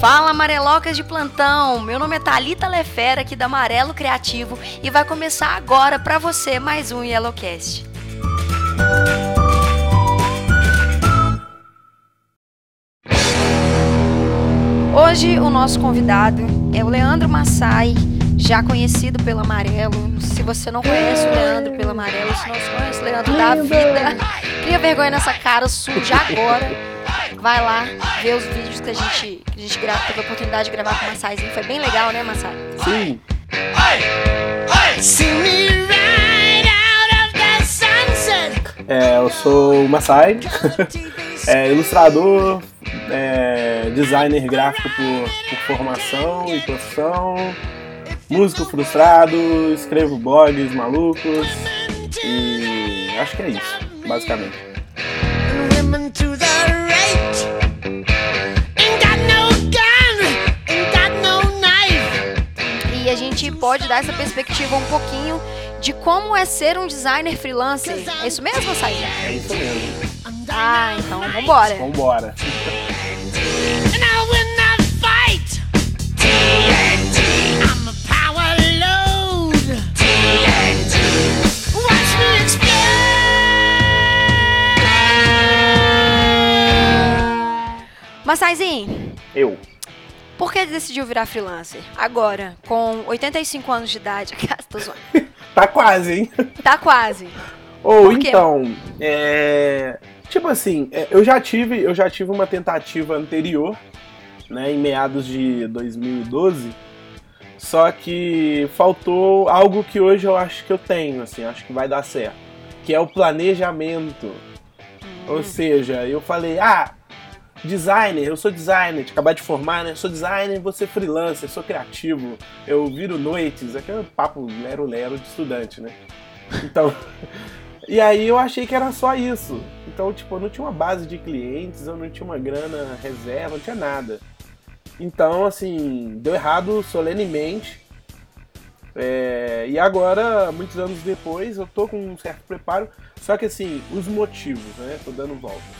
Fala amarelocas de plantão, meu nome é Thalita Lefera aqui da Amarelo Criativo e vai começar agora para você mais um Yellowcast. Hoje o nosso convidado é o Leandro Massai, já conhecido pelo Amarelo. Se você não conhece o Leandro pelo Amarelo, se não conhece o Leandro da vida, cria vergonha nessa cara suja agora vai lá ver os vídeos que a gente, que a gente grava, teve a oportunidade de gravar com o Massaizinho. Foi bem legal, né, Massai? Sim. É, eu sou o Massai, é, ilustrador, é, designer gráfico por, por formação e profissão, músico frustrado, escrevo blogs malucos e acho que é isso, basicamente. Gente pode dar essa perspectiva um pouquinho de como é ser um designer freelancer. É isso mesmo, Saída? É isso mesmo. Ah, então vambora. Vambora. Massaizinho. Eu. Por que decidiu virar freelancer? Agora, com 85 anos de idade. Tô zoando. tá quase, hein? Tá quase. Ou então, é... tipo assim, é, eu já tive, eu já tive uma tentativa anterior, né, em meados de 2012. Só que faltou algo que hoje eu acho que eu tenho, assim, acho que vai dar certo, que é o planejamento. Hum. Ou seja, eu falei: "Ah, designer, eu sou designer, de acabar de formar, né? Sou designer, ser freelancer, sou criativo, eu viro noites, aquele papo lero-lero de estudante, né? Então. e aí eu achei que era só isso. Então, tipo, eu não tinha uma base de clientes, eu não tinha uma grana reserva, não tinha nada. Então, assim, deu errado solenemente. É, e agora, muitos anos depois, eu tô com um certo preparo. Só que assim, os motivos, né? Tô dando volta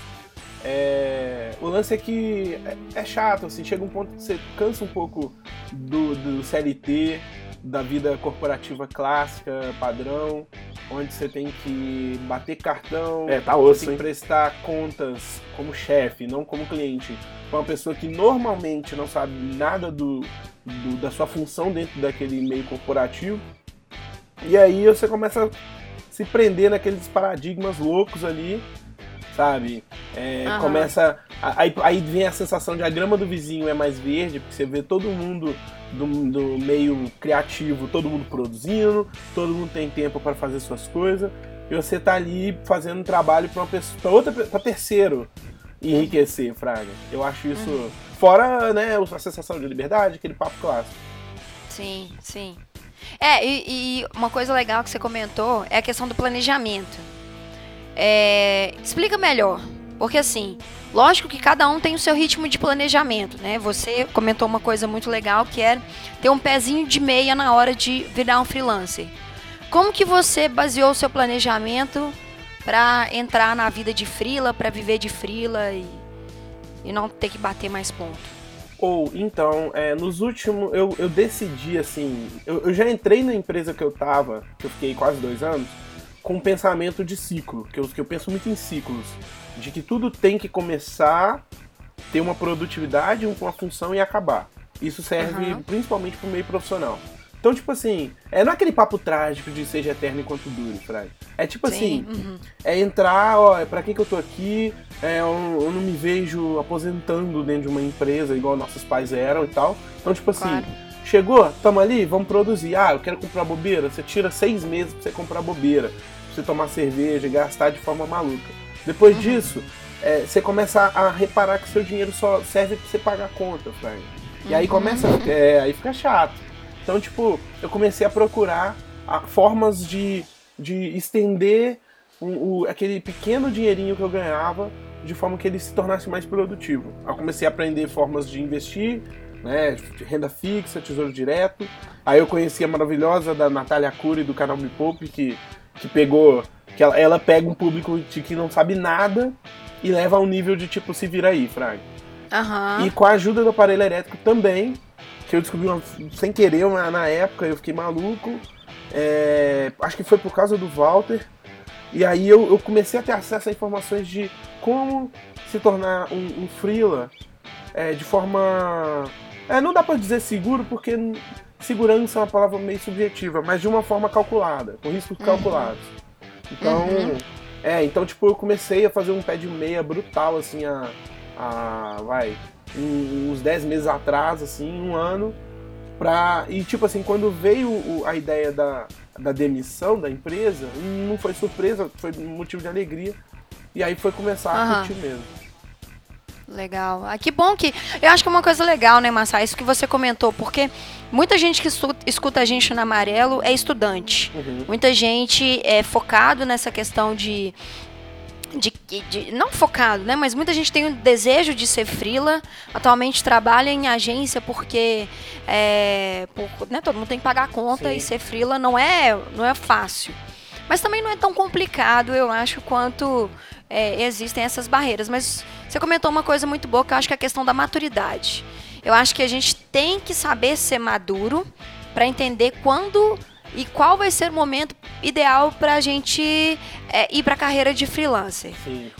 é, o lance é que é, é, chato, assim, chega um ponto que você cansa um pouco do, do CLT, da vida corporativa clássica, padrão, onde você tem que bater cartão, é, tá osso, tem que prestar contas como chefe, não como cliente, com uma pessoa que normalmente não sabe nada do, do, da sua função dentro daquele meio corporativo. E aí você começa a se prender naqueles paradigmas loucos ali sabe? É, uhum. Começa. Aí, aí vem a sensação de a grama do vizinho é mais verde, porque você vê todo mundo do, do meio criativo, todo mundo produzindo, todo mundo tem tempo para fazer suas coisas, e você tá ali fazendo um trabalho para uma pessoa, para outra, para terceiro enriquecer, Fraga. Eu acho isso. Uhum. Fora, né, a sensação de liberdade, aquele papo clássico. Sim, sim. É, e, e uma coisa legal que você comentou é a questão do planejamento. É, explica melhor. Porque assim, lógico que cada um tem o seu ritmo de planejamento, né? Você comentou uma coisa muito legal que é ter um pezinho de meia na hora de virar um freelancer. Como que você baseou o seu planejamento para entrar na vida de frila, para viver de frila e, e não ter que bater mais ponto? Ou então, é, nos últimos, eu, eu decidi assim, eu, eu já entrei na empresa que eu tava, que eu fiquei quase dois anos, com um pensamento de ciclo, que eu, que eu penso muito em ciclos, de que tudo tem que começar, ter uma produtividade, uma função e acabar. Isso serve uhum. principalmente para o meio profissional. Então, tipo assim, é não é aquele papo trágico de seja eterno enquanto dure, Fred. É tipo Sim. assim, uhum. é entrar, ó, é pra que, que eu tô aqui? É, eu, eu, não me vejo aposentando dentro de uma empresa igual nossos pais eram e tal. Então, tipo assim, claro Chegou? Tamo ali? Vamos produzir. Ah, eu quero comprar bobeira. Você tira seis meses pra você comprar bobeira. Você tomar cerveja e gastar de forma maluca. Depois uhum. disso, é, você começa a, reparar que seu dinheiro só serve pra você pagar a conta, Frank. E aí uhum. começa. É, aí fica chato. Então, tipo, eu comecei a procurar a, formas de, de estender o, o, aquele pequeno dinheirinho que eu ganhava de forma que ele se tornasse mais produtivo. Eu comecei a aprender formas de investir, né? Renda fixa, tesouro direto. Aí eu conheci a maravilhosa da Natália Cury do canal Me Poupe, que, que pegou. que ela, ela pega um público de que não sabe nada e leva a um nível de tipo, se vira aí, Fraga. Aham. E com a ajuda do aparelho elétrico também, que eu descobri uma- sem querer na, na época, eu fiquei maluco. É, acho que foi por causa do Walter. E aí eu, eu comecei a ter acesso a informações de como se tornar um, um freela é, de forma. É, não dá pra dizer seguro, porque segurança é uma palavra meio subjetiva, mas de uma forma calculada, com riscos calculados. Então. Uhum. É, então tipo, eu comecei a fazer um pé de meia brutal, assim, a. a vai. uns 10 meses atrás, assim, um ano. Pra, e tipo assim, quando veio a ideia da, da demissão da empresa, não foi surpresa, foi motivo de alegria. E aí foi começar a Aham. curtir mesmo. Legal. Ah, que bom que. Eu acho que é uma coisa legal, né, Massa? Isso que você comentou, porque muita gente que escuta a gente no amarelo é estudante. Uhum. Muita gente é focado nessa questão de. De, de- não focado, né? Mas muita gente tem o desejo de ser frila. Atualmente trabalha em agência porque é, por- né, todo mundo tem que pagar a conta Sim. e ser frila não é, não é fácil. Mas também não é tão complicado, eu acho, quanto é, existem essas barreiras. Mas você comentou uma coisa muito boa, que eu acho que é a questão da maturidade. Eu acho que a gente tem que saber ser maduro para entender quando e qual vai ser o momento ideal para a gente é, ir para a carreira de freelancer. Sim.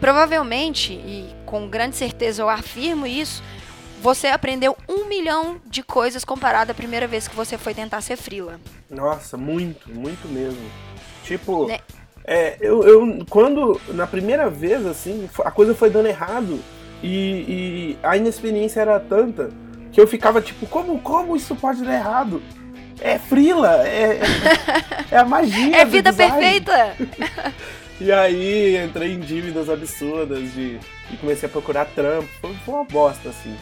Provavelmente, e com grande certeza eu afirmo isso, você aprendeu um milhão de coisas comparado à primeira vez que você foi tentar ser freela. Nossa, muito, muito mesmo. Tipo, Né? É, eu, eu quando na primeira vez assim, a coisa foi dando errado e, e a inexperiência era tanta que eu ficava tipo, como, como isso pode dar errado? É frila, é, é, é a magia. É vida perfeita! E aí entrei em dívidas absurdas de, e comecei a procurar trampo. Foi, foi uma bosta, assim.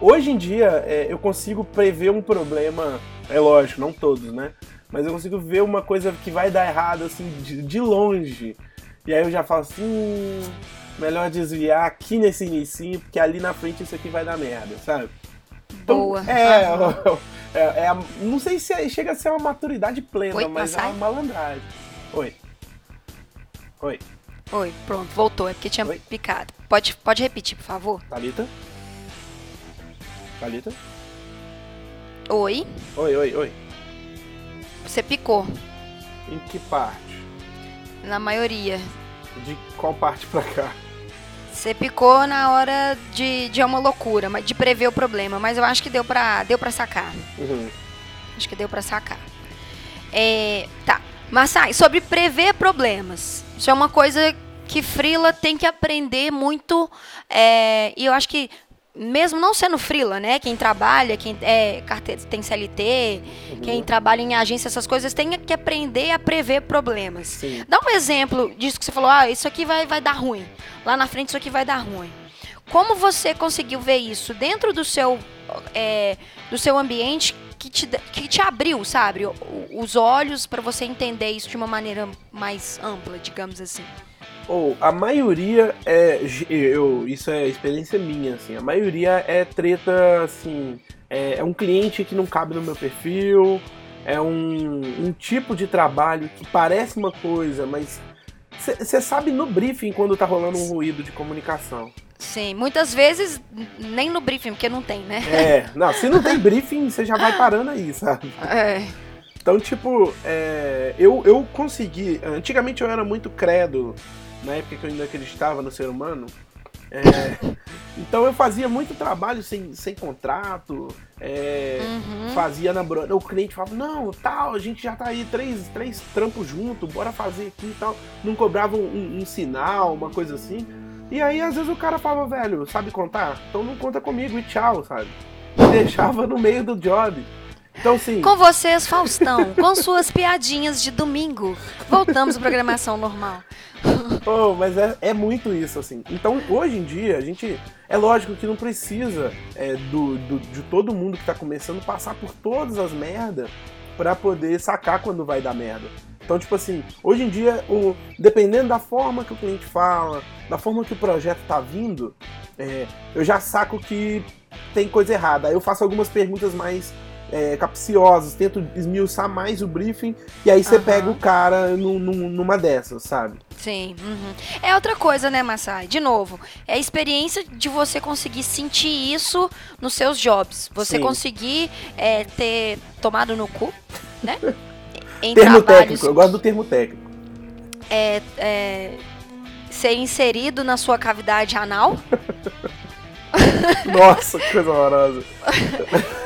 Hoje em dia, é, eu consigo prever um problema, é lógico, não todos, né? Mas eu consigo ver uma coisa que vai dar errado, assim, de, de longe. E aí eu já falo assim, "Hum, melhor desviar aqui nesse inicinho, porque ali na frente isso aqui vai dar merda, sabe? Então, Boa. É, é, é a- não sei se é- chega a ser uma maturidade plena, Oi, mas é Massai? uma malandragem. Oi. Oi. Oi, pronto, voltou, é porque tinha Oi? picado. Pode, pode repetir, por favor? Thalita? Thalita? Oi, Oi, oi, oi. Você picou, Em que parte? na maioria. De qual parte pra cá? Você picou na hora de, de uma loucura, mas de prever o problema, mas eu acho que deu pra, deu pra sacar. Uhum. Acho que deu pra sacar. É, tá. Massai, sobre prever problemas. Isso é uma coisa que Frila tem que aprender muito. é, e eu acho que, mesmo não sendo Frila, né? Quem trabalha, quem é carteira, tem CLT, quem trabalha em agência, essas coisas, tem que aprender a prever problemas. Sim. Dá um exemplo disso que você falou, ah, isso aqui vai, vai dar ruim. Lá na frente isso aqui vai dar ruim. Como você conseguiu ver isso dentro do seu, é, do seu ambiente que te, que te abriu, sabe? Os olhos para você entender isso de uma maneira mais ampla, digamos assim. Ou a maioria é. Eu, isso é experiência minha, assim. A maioria é treta, assim. É, é um cliente que não cabe no meu perfil. É um, um tipo de trabalho que parece uma coisa, mas. Você sabe no briefing quando tá rolando um ruído de comunicação. Sim, muitas vezes nem no briefing, porque não tem, né? É, não, se não tem briefing, você já vai parando aí, sabe? É. Então, tipo, é, eu, eu consegui. Antigamente eu era muito credo, na época que eu ainda acreditava no ser humano. É, então eu fazia muito trabalho sem, sem contrato. é, Uhum. Fazia na O cliente falava, não, tal, a gente já tá aí três, três trampos junto, bora fazer aqui e tal. Não cobrava um, um- um sinal, uma coisa assim. E aí, às vezes, o cara falava, velho, sabe contar? Então não conta comigo e tchau, sabe? E deixava no meio do job. Então, sim. Com vocês, Faustão, com suas piadinhas de domingo. Voltamos à programação normal. Oh, mas é, é muito isso, assim. Então, hoje em dia, a gente. É lógico que não precisa é, do, do- de todo mundo que tá começando passar por todas as merdas pra poder sacar quando vai dar merda. Então, tipo assim, hoje em dia, o, dependendo da forma que o cliente fala, da forma que o projeto tá vindo, é, eu já saco que tem coisa errada. Aí eu faço algumas perguntas mais é, capciosas, tento esmiuçar mais o briefing, e aí você Aham. pega o cara num- num- numa dessas, sabe? Sim. uhum. É outra coisa, né, Massai? De novo, é a experiência de você conseguir sentir isso nos seus jobs. Você Sim. conseguir é, ter tomado no cu, né? Em Termo trabalhos técnico, eu gosto do termo técnico. é, é, ser inserido na sua cavidade anal. Nossa, que coisa horrorosa.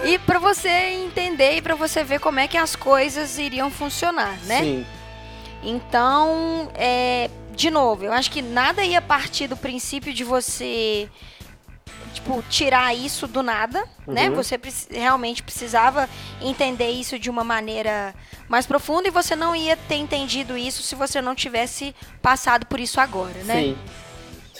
E pra você entender e pra você ver como é que as coisas iriam funcionar, né? Sim. Então, é, de novo, eu acho que nada ia partir do princípio de você tipo tirar isso do nada, né? Uhum. Você preci- realmente precisava entender isso de uma maneira mais profunda e você não ia ter entendido isso se você não tivesse passado por isso agora, né? Sim.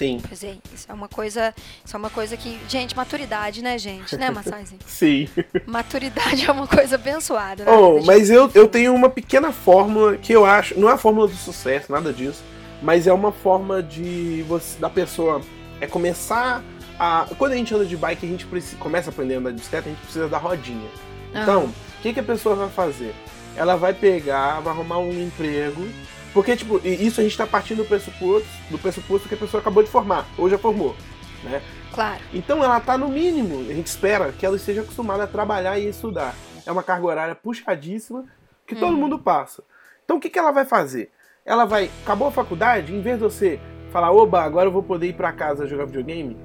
Sim. Quer dizer, isso é uma coisa, isso é uma coisa que, gente, maturidade, né, gente, né, Massaizinho? Sim. maturidade é uma coisa abençoada, né? Oh, mas eu, eu tenho uma pequena fórmula que eu acho. Não é a fórmula do sucesso, nada disso. Mas é uma forma de você, da pessoa é começar a. Quando a gente anda de bike, a gente precisa, começa a aprender a andar de bicicleta, a gente precisa da rodinha. Então, o que, que a pessoa vai fazer? Ela vai pegar, vai arrumar um emprego. Porque, tipo, e isso a gente tá partindo do pressuposto, do pressuposto que a pessoa acabou de formar, ou já formou, né? Claro. Então ela tá no mínimo, a gente espera que ela esteja acostumada a trabalhar e estudar. É uma carga horária puxadíssima que todo mundo passa. Então o que, que ela vai fazer? Ela vai, acabou a faculdade, em vez de você falar, oba, agora eu vou poder ir pra casa jogar videogame,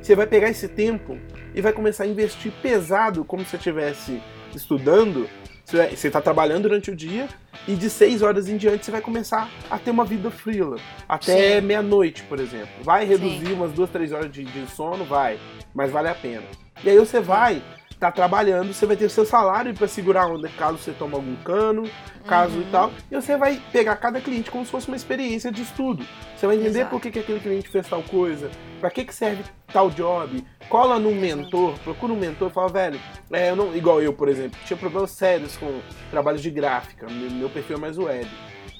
você vai pegar esse tempo e vai começar a investir pesado, como se você estivesse estudando. Você está trabalhando durante o dia e de 6 horas em diante você vai começar a ter uma vida frila. Até Sim. meia-noite, por exemplo. Vai reduzir umas duas, três horas de, de sono? Vai. Mas vale a pena. E aí você vai estar trabalhando, você vai ter o seu salário para segurar a onda caso você tome algum cano, caso Uhum. e tal. E você vai pegar cada cliente como se fosse uma experiência de estudo. Você vai entender Exato. por que, que aquele cliente fez tal coisa, para que, que serve tal job. Cola num mentor, procura um mentor e fala, velho, é, eu não, igual eu, por exemplo, tinha problemas sérios com trabalhos de gráfica, meu, meu perfil é mais web.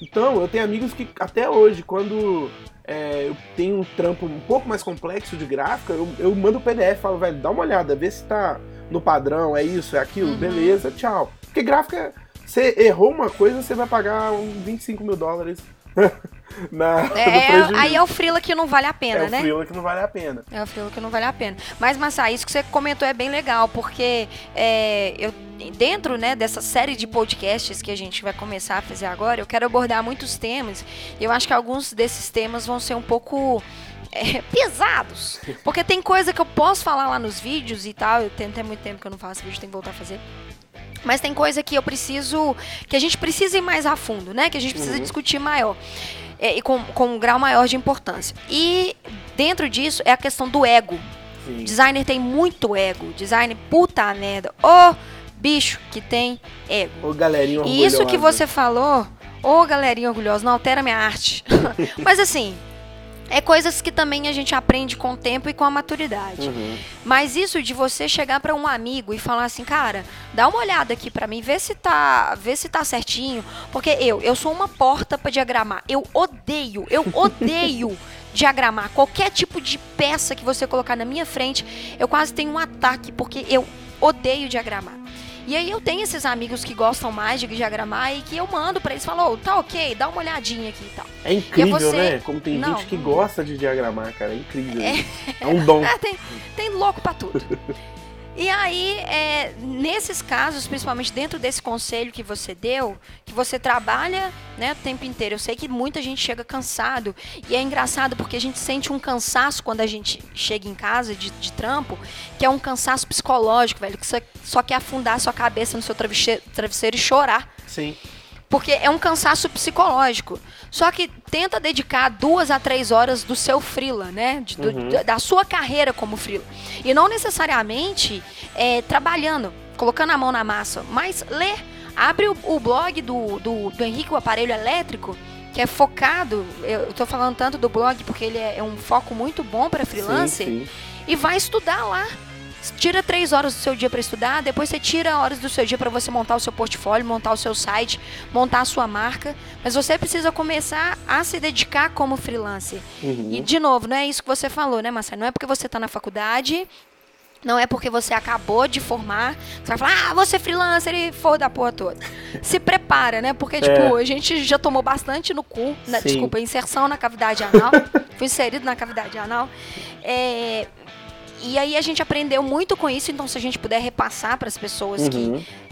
Então, eu tenho amigos que até hoje, quando é, eu tenho um trampo um pouco mais complexo de gráfica, eu, eu mando o PDF e falo, velho, dá uma olhada, vê se tá no padrão, é isso, é aquilo, Uhum. beleza, tchau. Porque gráfica, você errou uma coisa, você vai pagar uns 25 mil dólares na, É, prejuízo. aí é o frila que não vale a pena, É o né? freela que não vale a pena. É o frila que não vale a pena. Mas, Massa, isso que você comentou é bem legal, porque é, eu, dentro né, dessa série de podcasts que a gente vai começar a fazer agora, eu quero abordar muitos temas. E eu acho que alguns desses temas vão ser um pouco é, pesados. Porque tem coisa que eu posso falar lá nos vídeos e tal. Eu tenho até muito tempo que eu não faço vídeo, tenho que voltar a fazer. Mas tem coisa que eu preciso. que a gente precisa ir mais a fundo, né? Que a gente precisa Uhum. discutir maior. É, e com, com um grau maior de importância. E dentro disso é a questão do ego. Sim. Designer tem muito ego. Designer, puta merda. Ô bicho que tem ego. Ô, galerinha E isso que orgulhosa. você falou, ô galerinha orgulhosa, não altera minha arte. Mas assim, é coisas que também a gente aprende com o tempo e com a maturidade. Uhum. Mas isso de você chegar pra um amigo e falar assim, cara, dá uma olhada aqui pra mim, vê se tá, vê se tá certinho, porque eu, eu sou uma porta pra diagramar. Eu odeio, eu odeio diagramar qualquer tipo de peça que você colocar na minha frente, eu quase tenho um ataque porque eu odeio diagramar. E aí eu tenho esses amigos que gostam mais de diagramar e que eu mando pra eles, falo, "Ô, tá ok, dá uma olhadinha aqui e tal. É incrível, você- né? Como tem Não. gente que gosta de diagramar, cara. É incrível. É, um dom. É, tem, tem louco pra tudo. E aí, é, nesses casos, principalmente dentro desse conselho que você deu, que você trabalha né, o tempo inteiro. Eu sei que muita gente chega cansado. E é engraçado porque a gente sente um cansaço quando a gente chega em casa de, de trampo, que é um cansaço psicológico, velho. Que você só quer afundar sua cabeça no seu travesseiro, travesseiro e chorar. Sim. Porque é um cansaço psicológico. Só que tenta dedicar duas a três horas do seu frila, né? De- do- Uhum. da- da sua carreira como frila. E não necessariamente é, trabalhando, colocando a mão na massa, mas ler. Abre o, o blog do, do, do Henrique, o aparelho elétrico, que é focado. Eu, tô falando tanto do blog porque ele é, é um foco muito bom para freelancer Sim, sim. e vai estudar lá. Tira três horas do seu dia para estudar, depois você tira horas do seu dia para você montar o seu portfólio, montar o seu site, montar a sua marca. Mas você precisa começar a se dedicar como freelancer. Uhum. E, de novo, não é isso que você falou, né, Marcelo? Não é porque você está na faculdade, Não é porque você acabou de formar, você vai falar, ah, você é freelancer e for da porra toda. Se prepara, né? Porque, tipo, é. a gente já tomou bastante no cu, né? desculpa, inserção na cavidade anal. fui inserido na cavidade anal. É, e aí a gente aprendeu muito com isso, então se a gente puder repassar para as pessoas uhum. que.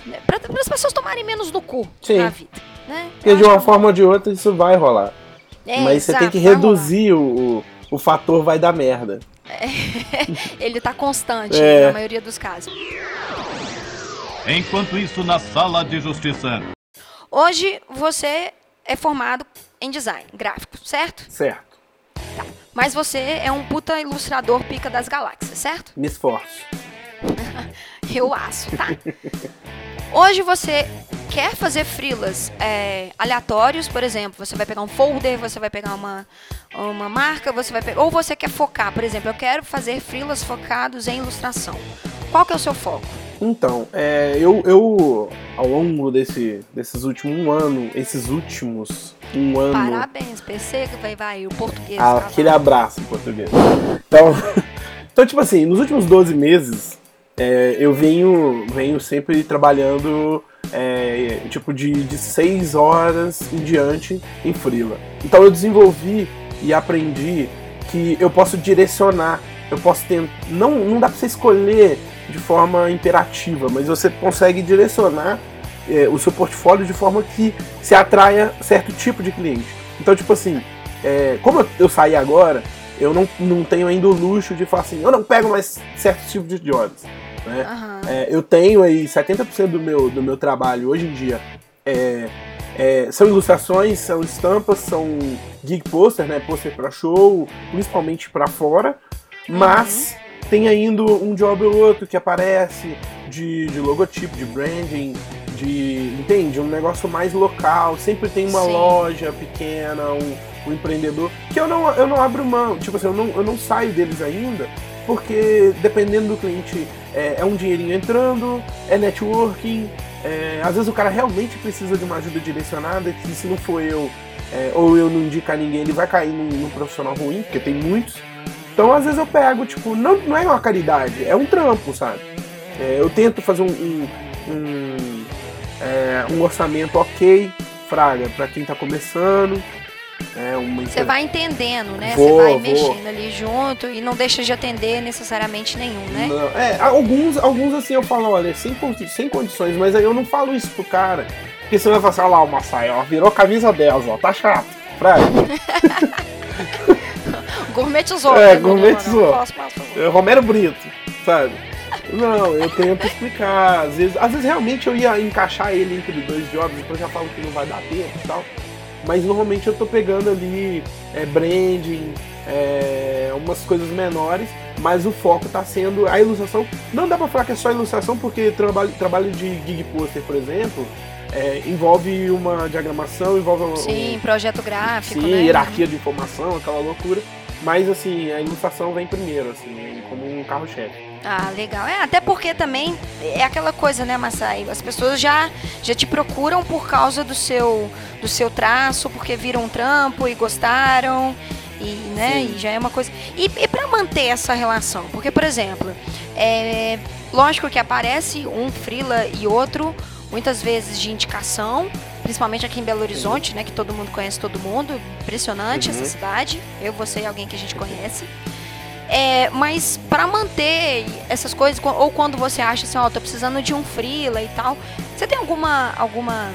Né, para as pessoas tomarem menos no cu Sim. na vida. Né? Porque de uma forma ou de outra isso vai rolar. É, Mas exato, você tem que reduzir o, o, o fator vai dar merda. É, ele está constante é. na maioria dos casos. Enquanto isso, na sala de justiça. Hoje você é formado em design gráfico, certo? Certo. Tá. Mas você é um puta ilustrador pica das galáxias, certo? Me esforço. Eu aço, tá? Hoje você quer fazer frilas é, aleatórios, por exemplo, você vai pegar um folder, você vai pegar uma, uma marca, você vai pegar, ou você quer focar, por exemplo, eu quero fazer frilas focados em ilustração. Qual que é o seu foco? Então, é, eu, eu ao longo desse, desses últimos um ano, esses últimos um ano. Parabéns, PC, vai, vai, o português. Ah, aquele abraço em português. Então, então, tipo assim, nos últimos 12 meses, é, eu venho, venho sempre trabalhando é, tipo de, de 6 horas em diante em Freela. Então eu desenvolvi e aprendi que eu posso direcionar, eu posso ter. Não, não dá pra você escolher de forma imperativa, mas você consegue direcionar é, o seu portfólio de forma que se atraia certo tipo de cliente. Então, tipo assim, é, como eu, eu saí agora, eu não, não tenho ainda o luxo de falar assim, eu não pego mais certo tipo de jobs. Né? Uhum. É, eu tenho aí 70% do meu, do meu trabalho hoje em dia é, é, são ilustrações, são estampas, são gig poster, né? Poster para show, principalmente para fora, mas uhum. Tem ainda um job ou outro que aparece de, de logotipo, de branding, de. Entende? Um negócio mais local. Sempre tem uma Sim. loja pequena, um, um, empreendedor. Que eu não, eu não abro mão. Tipo assim, eu não, eu não saio deles ainda. Porque dependendo do cliente, é, é um dinheirinho entrando, é networking. É, às vezes o cara realmente precisa de uma ajuda direcionada, que se não for eu, é, ou eu não indicar ninguém, ele vai cair num, num, profissional ruim, porque tem muitos. Então às vezes eu pego, tipo, não, não é uma caridade, é um trampo, sabe? É, eu tento fazer um, um, um é, um orçamento ok, fraga, para quem está começando. É uma... Você vai entendendo, né? Você vai vou. mexendo ali junto e não deixa de atender necessariamente nenhum, né? Não, é, alguns, alguns assim eu falo, olha, sem, sem condições, mas aí eu não falo isso pro cara. Porque você vai falar assim, olha lá o Massai, ó, virou camisa 10, ó, tá chato. Fraga. gourmetizou. É, né, gourmetizou. É, Romero Brito, sabe? Não, eu tento explicar. Às vezes, às vezes realmente eu ia encaixar ele entre dois jobs, depois já falo que não vai dar tempo e tal. Mas normalmente eu tô pegando ali é, branding, é, umas coisas menores, mas o foco tá sendo a ilustração. Não dá pra falar que é só ilustração, porque trabalho, trabalho de gig poster, por exemplo, é, envolve uma diagramação, envolve um, Sim, projeto gráfico. Sim, né? hierarquia de informação, aquela loucura. Mas assim, a ilustração vem primeiro, assim, como um carro-chefe. Ah, legal. É, até porque também é aquela coisa, né, Massai? As pessoas já, já te procuram por causa do seu, do seu traço, porque viram um trampo e gostaram. E, né, e já é uma coisa. E, e para manter essa relação? Porque, por exemplo, é, lógico que aparece um frila e outro, muitas vezes de indicação, principalmente aqui em Belo Horizonte, né, que todo mundo conhece todo mundo. Impressionante uhum. essa cidade. Eu, você e alguém que a gente conhece. É, mas para manter essas coisas, ou quando você acha assim, ó, oh, tô precisando de um freela e tal, você tem alguma alguma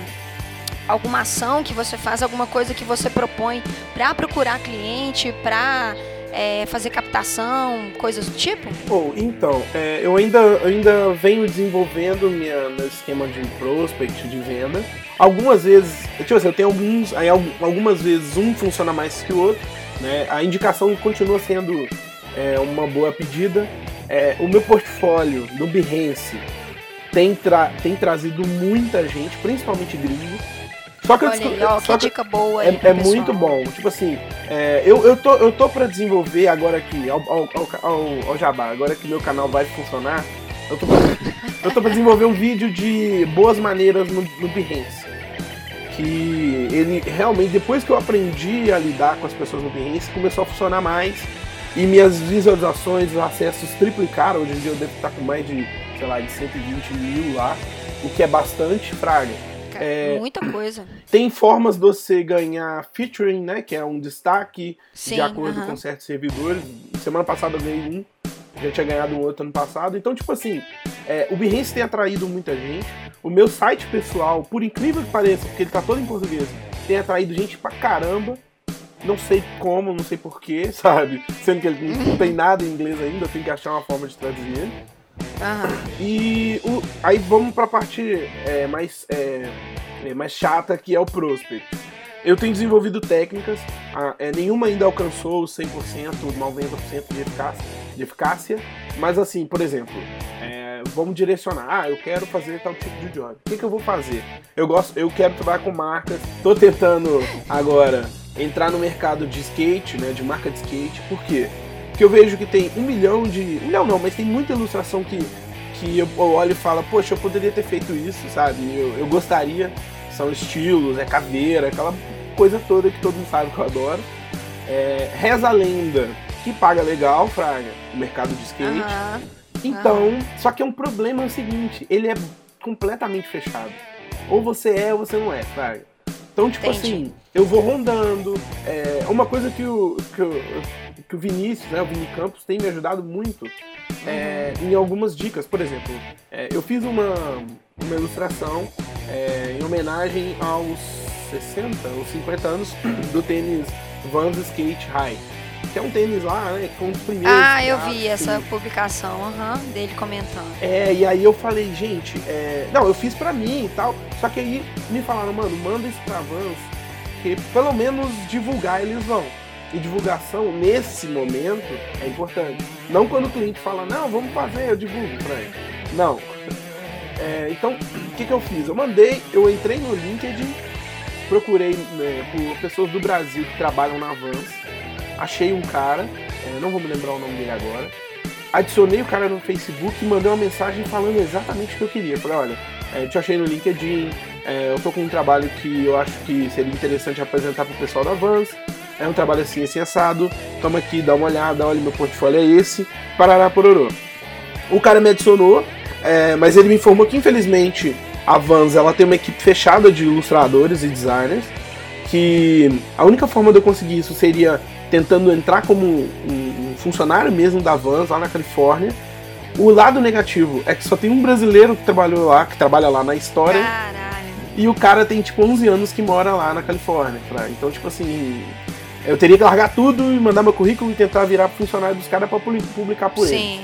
alguma ação que você faz, alguma coisa que você propõe para procurar cliente, para é, fazer captação, coisas do tipo? Oh, então, é, eu ainda, ainda venho desenvolvendo minha, meu esquema de prospect, de venda. Algumas vezes, tipo assim, eu tenho alguns, aí algumas vezes um funciona mais que o outro, né? A indicação continua sendo é uma boa pedida. É, o meu portfólio no Behance tem, tra tem trazido muita gente, principalmente gringo. Só que, Olha aí, ó, só que dica boa é, é muito bom. Tipo assim, é, eu, eu, tô, eu tô pra desenvolver agora aqui, ao, ao, ao, ao Jabá, agora que meu canal vai funcionar, eu tô, pra, eu tô pra desenvolver um vídeo de boas maneiras no, no Behance. Que ele realmente, depois que eu aprendi a lidar com as pessoas no Behance, começou a funcionar mais E minhas visualizações, os acessos triplicaram. Hoje em dia eu devo estar com mais de, sei lá, de 120 mil lá, o que é bastante, Fraga. Cara, É, Muita coisa. Tem formas de você ganhar featuring, né? Que é um destaque Sim, de acordo aham. com certos servidores. Semana passada eu ganhei um, já tinha ganhado um outro ano passado. Então, tipo assim, é, o Behance tem atraído muita gente. O meu site pessoal, por incrível que pareça, porque ele tá todo em português, tem atraído gente pra caramba. Não sei como, não sei porquê, sabe? Sendo que ele não tem nada em inglês ainda, eu tenho que achar uma forma de traduzir ele. Aham. E o- aí vamos pra parte é, mais, é, é, mais chata, que é o Prospect. Eu tenho desenvolvido técnicas, a- é, nenhuma ainda alcançou os 100%, 90% de eficácia, de eficácia, mas assim, por exemplo, é, vamos direcionar, ah, eu quero fazer tal tipo de job. O que, que eu vou fazer? Eu gosto, eu quero trabalhar com marcas, tô tentando agora entrar no mercado de skate, né, de marca de skate, por quê? Porque eu vejo que tem um milhão de. Um milhão não, mas tem muita ilustração que, que eu, eu olho e falo, poxa, eu poderia ter feito isso, sabe? Eu, eu gostaria. São estilos, é caveira, aquela coisa toda que todo mundo sabe que eu adoro. É, reza a lenda, que paga legal, Fraga, o mercado de skate. Aham. Então, só que é um problema é o seguinte, ele é completamente fechado. Ou você é ou você não é, Fraga. Então, tipo Entendi. assim, eu vou rondando. É, uma coisa que o, que, o, que o Vinícius, né, o Vini Campos, tem me ajudado muito é, em algumas dicas. Por exemplo, é, eu fiz uma, uma ilustração é, em homenagem aos 60 ou 50 anos do tênis Vans Skate High. Que é um tênis lá, né? Que foi um dos primeiros. Ah, eu vi essa publicação aham, dele comentando. é, e aí eu falei, gente, é, não, eu fiz pra mim e tal. Só que aí me falaram, mano, manda isso pra Vans, que pelo menos divulgar eles vão. E divulgação nesse momento é importante. Não quando o cliente fala, não, vamos fazer, eu divulgo pra ele. Não. É, então, o que, que eu fiz? Eu mandei, eu entrei no LinkedIn, procurei né, por pessoas do Brasil que trabalham na Vans, achei um cara, é, não vou me lembrar o nome dele agora, adicionei o cara no Facebook e mandei uma mensagem falando exatamente o que eu queria. Falei, olha, é, te achei no LinkedIn, é, eu tô com um trabalho que eu acho que seria interessante apresentar pro pessoal da Vans. É um trabalho assim, assim, assado. Toma aqui, dá uma olhada, olha, meu portfólio é esse. Parará, pororô. O cara me adicionou, é, mas ele me informou que infelizmente a Vans ela tem uma equipe fechada de ilustradores e designers. Que a única forma de eu conseguir isso seria tentando entrar como um, um funcionário mesmo da Vans lá na Califórnia. O lado negativo é que só tem um brasileiro que trabalhou lá, que trabalha lá na história. Caralho. E o cara tem, tipo, 11 anos que mora lá na Califórnia. Fra. Então, tipo assim, eu teria que largar tudo e mandar meu currículo e tentar virar funcionário dos caras pra publi- publicar por ele. Sim.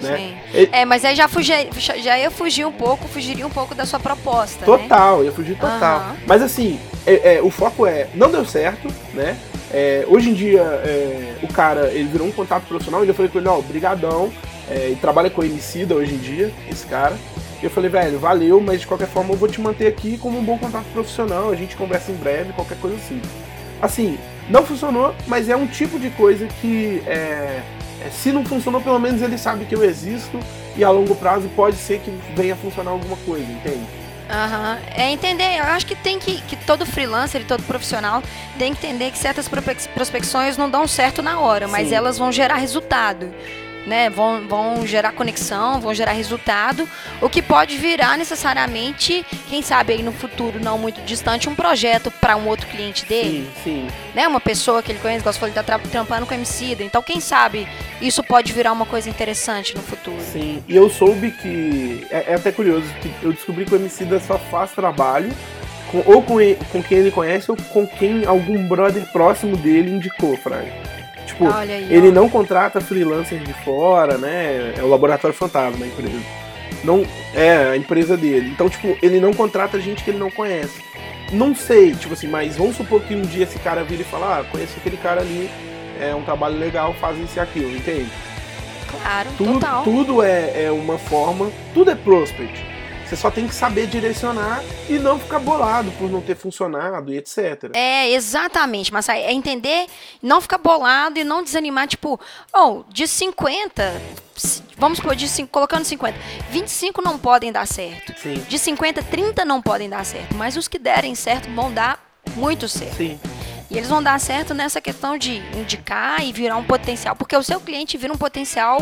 né? Sim. Ele- É, mas aí já, fugi, já ia fugir um pouco, fugiria um pouco da sua proposta, né? Total, ia fugir total. Aham. Mas assim, é- é, o foco é, não deu certo, né? É, hoje em dia, é, o cara, ele virou um contato profissional e eu falei com ele, ó, brigadão, é, e trabalha com Emicida hoje em dia, esse cara. E eu falei, velho, valeu, mas de qualquer forma eu vou te manter aqui como um bom contato profissional, a gente conversa em breve, qualquer coisa assim. Assim, não funcionou, mas é um tipo de coisa que, é, é, se não funcionou, pelo menos ele sabe que eu existo e a longo prazo pode ser que venha funcionar alguma coisa, entende? Aham. É entender, eu acho que tem que, que todo freelancer e todo profissional tem que entender que certas prospec- prospecções não dão certo na hora, mas Sim. elas vão gerar resultado. Né, vão, vão gerar conexão, vão gerar resultado, o que pode virar necessariamente, quem sabe aí no futuro não muito distante, um projeto para um outro cliente dele, Sim, sim. né? Uma pessoa que ele conhece, você falou, ele tá tra- trampando com Emicida. Então, quem sabe isso pode virar uma coisa interessante no futuro. Sim, e eu soube que. É, é até curioso, que eu descobri que o Emicida só faz trabalho com, ou com, ele- com quem ele conhece ou com quem algum brother próximo dele indicou, Fraga. Tipo, ele não contrata freelancer de fora, né? É o Laboratório Fantasma, a empresa. Não, é a empresa dele. Então, tipo, ele não contrata gente que ele não conhece. Não sei, tipo assim, mas vamos supor que um dia esse cara vira e fala, ah, conheço aquele cara ali, é um trabalho legal, faz isso e aquilo, entende? Claro, Tudo, total. tudo é, é uma forma, tudo é prospect. Você só tem que saber direcionar e não ficar bolado por não ter funcionado e etc. É, exatamente, mas é entender, não ficar bolado e não desanimar, tipo, oh, de 50, s- vamos pôr de cin- colocando 50, 25 não podem dar certo. Sim, De 50, 30 não podem dar certo, mas os que derem certo vão dar muito certo. sim. E eles vão dar certo nessa questão de indicar e virar um potencial, porque o seu cliente vira um potencial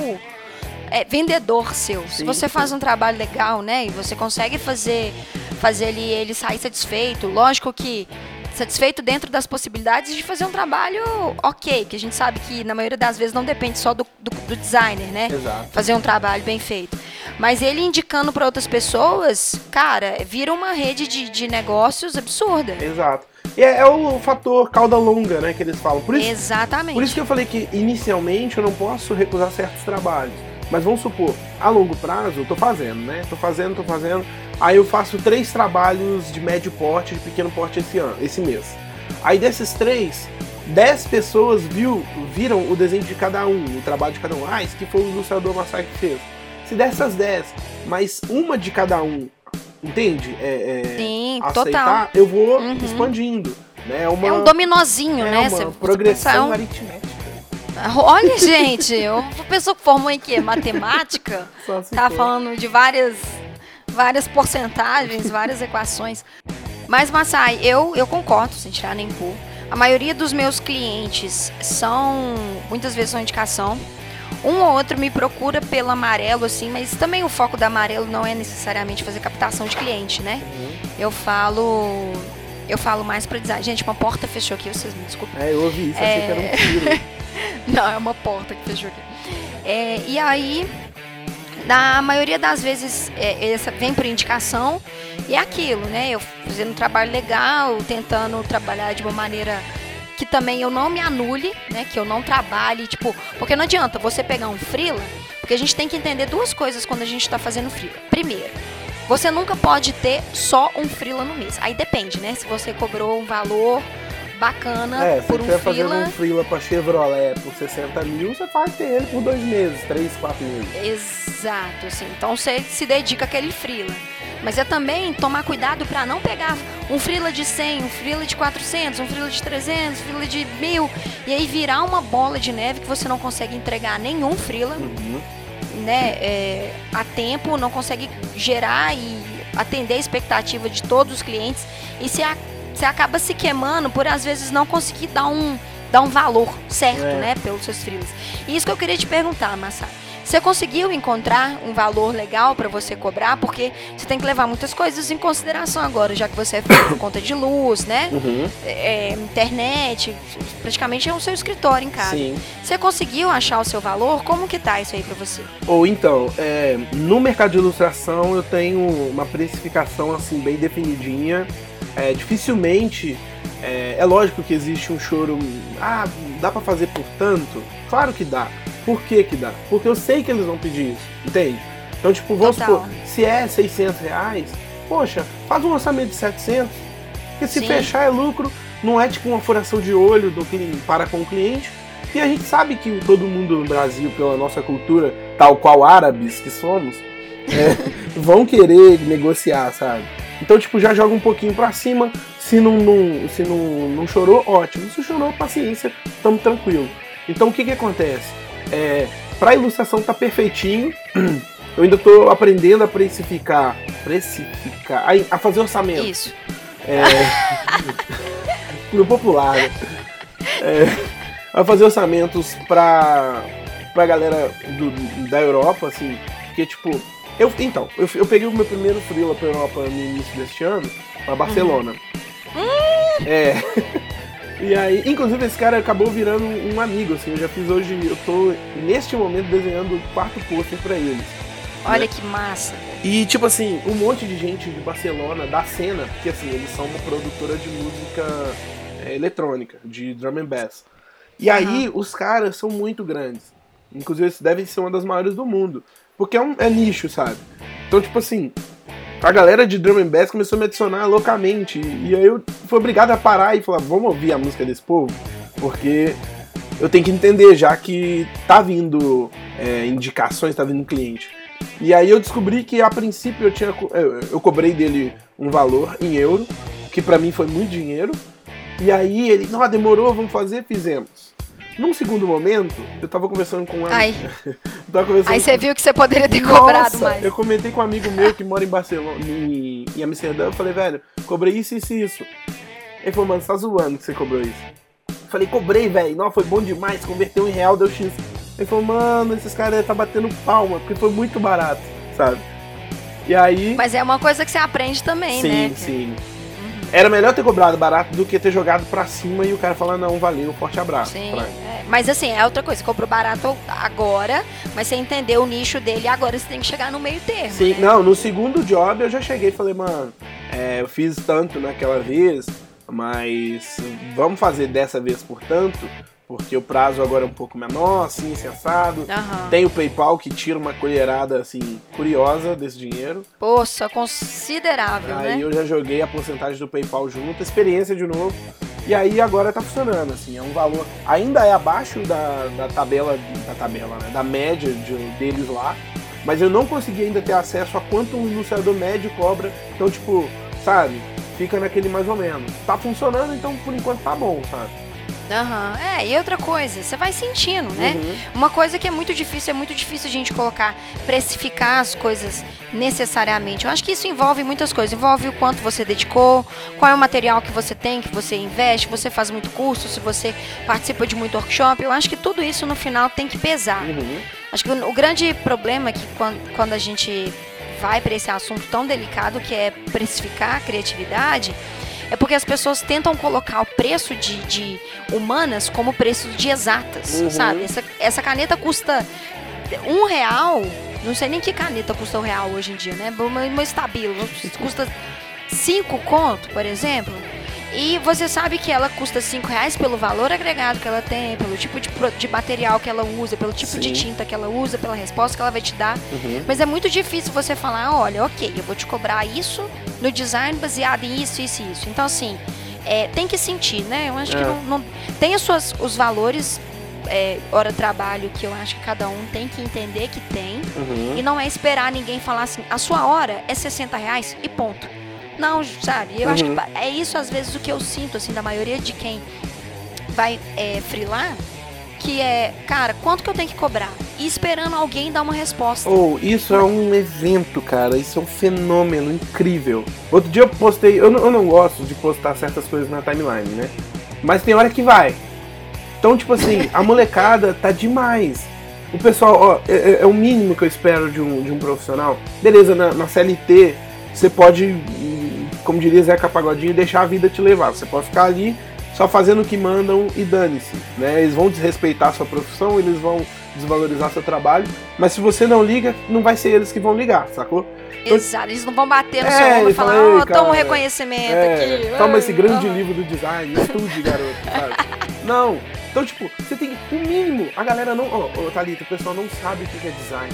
é, vendedor seu. Se Sim, você sim. faz um trabalho legal, né, e você consegue fazer fazer ele, ele sair satisfeito, lógico que satisfeito dentro das possibilidades de fazer um trabalho ok, que a gente sabe que na maioria das vezes não depende só do, do, do designer, né? Exato. Fazer um trabalho bem feito. Mas ele indicando para outras pessoas, cara, vira uma rede de, de negócios absurda. Exato. E é, é o fator cauda longa, né, que eles falam. Por isso, Exatamente. por isso que eu falei que inicialmente eu não posso recusar certos trabalhos. Mas vamos supor, a longo prazo eu tô fazendo, né? Tô fazendo, tô fazendo. Aí eu faço três trabalhos de médio porte, de pequeno porte esse ano, esse mês. Aí desses três, dez pessoas viu, viram o desenho de cada um, o trabalho de cada um. Ah, esse que foi o ilustrador Massai que fez. Se dessas dez, mais uma de cada um, entende? É, é, Sim, aceitar, eu vou Uhum. expandindo. Né? É, uma, É um dominozinho, é né? uma Você- progressão é um- aritmética. Olha, gente, uma pessoa que formou em quê? Matemática? Tá for. falando de várias, várias porcentagens, várias equações. Mas, Massai, eu, eu concordo, sem tirar nem pôr. A maioria dos meus clientes são, muitas vezes, são indicação. Um ou outro me procura pelo amarelo, assim, mas também o foco do amarelo não é necessariamente fazer captação de cliente, né? Uhum. Eu falo. Eu falo mais pra design. Gente, uma porta fechou aqui, vocês me desculpem. É, eu ouvi isso, achei É. que era um tiro. Não, é uma porta que fechou aqui. É, e aí, na maioria das vezes, é, essa vem por indicação e é aquilo, né? Eu fazendo um trabalho legal, tentando trabalhar de uma maneira que também eu não me anule, né? Que eu não trabalhe, tipo, porque não adianta você pegar um freela, porque a gente tem que entender duas coisas quando a gente tá fazendo freela. Primeiro, você nunca pode ter só um freela no mês. Aí depende, né? Se você cobrou um valor bacana É, se por você um estiver fazendo freela. um freela pra Chevrolet por 60 mil, você faz ter ele por dois meses, três, quatro meses. Exato, assim. Então você se dedica àquele freela. Mas é também tomar cuidado para não pegar um freela de 100, um freela de 400, um freela de 300, um freela de 1000 e aí virar uma bola de neve que você não consegue entregar nenhum freela, Uhum. né, é, a tempo, não consegue gerar e atender a expectativa de todos os clientes e você, a- você acaba se queimando por às vezes não conseguir dar um, dar um valor certo, É. né, pelos seus freelas. E isso que eu queria te perguntar, Massai. Você conseguiu encontrar um valor legal para você cobrar? Porque você tem que levar muitas coisas em consideração agora, já que você é feito por conta de luz, né? Uhum. É, internet, praticamente é o seu escritório em casa. Sim. Você conseguiu achar o seu valor? Como que tá isso aí pra você? Ou então, é, no mercado de ilustração eu tenho uma precificação assim bem definidinha. É, dificilmente é, é lógico que existe um choro. Ah, dá pra fazer por tanto? Claro que dá. Por que que dá? Porque eu sei que eles vão pedir isso, entende? Então, tipo, vamos Total. supor, se é 600 reais, poxa, faz um orçamento de 700. Porque se Sim. fechar é lucro, não é tipo uma furação de olho do cliente para com o cliente. E a gente sabe que todo mundo no Brasil, pela nossa cultura, tal qual árabes que somos, é, vão querer negociar, sabe? Então, tipo, já joga um pouquinho pra cima. Se não, não- se não, não chorou, ótimo. Se chorou, paciência, tamo tranquilo. Então, o que que acontece? É, pra ilustração tá perfeitinho. Eu ainda tô aprendendo a precificar. Precificar. A, a fazer orçamento. Isso. No popular. né? É, a fazer orçamentos pra, pra galera do- da Europa, assim. Porque, tipo. Eu, então, eu, eu peguei o meu primeiro freela pra Europa no início deste ano, pra Barcelona. É. E aí, inclusive, esse cara acabou virando um amigo, assim. Eu já fiz hoje. Eu tô, neste momento, desenhando o quarto pôster pra eles. Olha que massa. E, tipo assim, um monte de gente de Barcelona, da cena, porque assim, eles são uma produtora de música é, eletrônica, de drum and bass. E aí, os caras são muito grandes. Inclusive, eles devem ser uma das maiores do mundo. Porque é, um, é nicho, sabe? Então, tipo assim, a galera de drum and bass começou a me adicionar loucamente. E aí eu fui obrigado a parar e falar, vamos ouvir a música desse povo? Porque eu tenho que entender, já que tá vindo é, indicações, tá vindo cliente. E aí eu descobri que a princípio eu tinha eu, eu cobrei dele um valor em euro, que pra mim foi muito dinheiro. E aí ele, não, demorou, vamos fazer, fizemos. Num segundo momento, eu tava conversando com amigo. Ai. Aí com- você viu que você poderia ter cobrado Nossa, mais. Eu comentei com um amigo meu que mora em Barcelona, em, em Amsterdã, eu falei, velho, cobrei isso, isso e isso. Ele falou, mano, você tá zoando que você cobrou isso. Eu falei, cobrei, velho. Não, foi bom demais. Converteu em real, deu X. Ele falou, mano, esses caras tá batendo palma, porque foi muito barato, sabe? E aí. Mas é uma coisa que você aprende também, sim, né? Sim, sim. Era melhor ter cobrado barato do que ter jogado pra cima e o cara falar, não, valeu, forte abraço. Sim, é. mas assim, é outra coisa, você comprou barato agora, mas você entendeu o nicho dele agora você tem que chegar no meio termo. Sim, né? não, no segundo job eu já cheguei e falei, mano, é, eu fiz tanto naquela vez, mas vamos fazer dessa vez por tanto, porque o prazo agora é um pouco menor, assim, sensado. Uhum. Tem o PayPal que tira uma colherada, assim, curiosa desse dinheiro. Poxa, considerável, Aí né? eu já joguei a porcentagem do PayPal junto, experiência de novo. E aí agora tá funcionando, assim, é um valor. Ainda é abaixo da, da tabela, da tabela, né? Da média de, deles lá. Mas eu não consegui ainda ter acesso a quanto um anunciador médio cobra. Então, tipo, sabe? Fica naquele mais ou menos. Tá funcionando, então por enquanto tá bom, sabe? Aham. É, e outra coisa, você vai sentindo, né? Uhum. Uma coisa que é muito difícil, é muito difícil a gente colocar, precificar as coisas necessariamente. Eu acho que isso envolve muitas coisas. Envolve o quanto você dedicou, qual é o material que você tem, que você investe, você faz muito curso, se você participa de muito workshop. Eu acho que tudo isso no final tem que pesar. Uhum. Acho que o, o grande problema é que quando, quando a gente vai para esse assunto tão delicado que é precificar a criatividade, é porque as pessoas tentam colocar o preço de, de humanas como preço de exatas, Uhum. sabe? Essa, essa caneta custa um real, não sei nem que caneta custa um real hoje em dia, né? Uma, uma estabilo, custa cinco conto, por exemplo. E você sabe que ela custa cinco reais pelo valor agregado que ela tem, pelo tipo de, de material que ela usa, pelo tipo de Sim. tinta que ela usa, pela resposta que ela vai te dar. Uhum. Mas é muito difícil você falar, olha, ok, eu vou te cobrar isso no design baseado em isso, isso e isso. Então, assim, é, tem que sentir, né? Eu acho que É. não, não- tem as suas, os valores é, hora trabalho que eu acho que cada um tem que entender que tem. Uhum. E não é esperar ninguém falar assim, a sua hora é 60 reais e ponto. Não, sabe? Eu acho que Uhum. é isso às vezes o que eu sinto, assim, da maioria de quem vai é, freelar, que é, cara, quanto que eu tenho que cobrar? E esperando alguém dar uma resposta. Ou isso é um evento, cara. Isso é um fenômeno incrível. Outro dia eu postei. Eu não, eu não gosto de postar certas coisas na timeline, né? Mas tem hora que vai. Então, tipo assim, a molecada tá demais. O pessoal, ó, é, é- é o mínimo que eu espero de um, de um profissional. Beleza, na, na CLT, você pode, como diria Zeca Pagodinho, deixar a vida te levar. Você pode ficar ali só fazendo o que mandam e dane-se. Né? Eles vão desrespeitar a sua profissão, eles vão desvalorizar seu trabalho. Mas se você não liga, não vai ser eles que vão ligar, sacou? Exato, eles não vão bater no É, seu ombro e falar, fala, ó, "Ei, toma um reconhecimento É, aqui. toma esse grande Ah. livro do design, estude, garoto, sabe? Não. Então, tipo, você tem que, o mínimo, a galera não. Ó, ô, Thalita, o pessoal não sabe o que é design.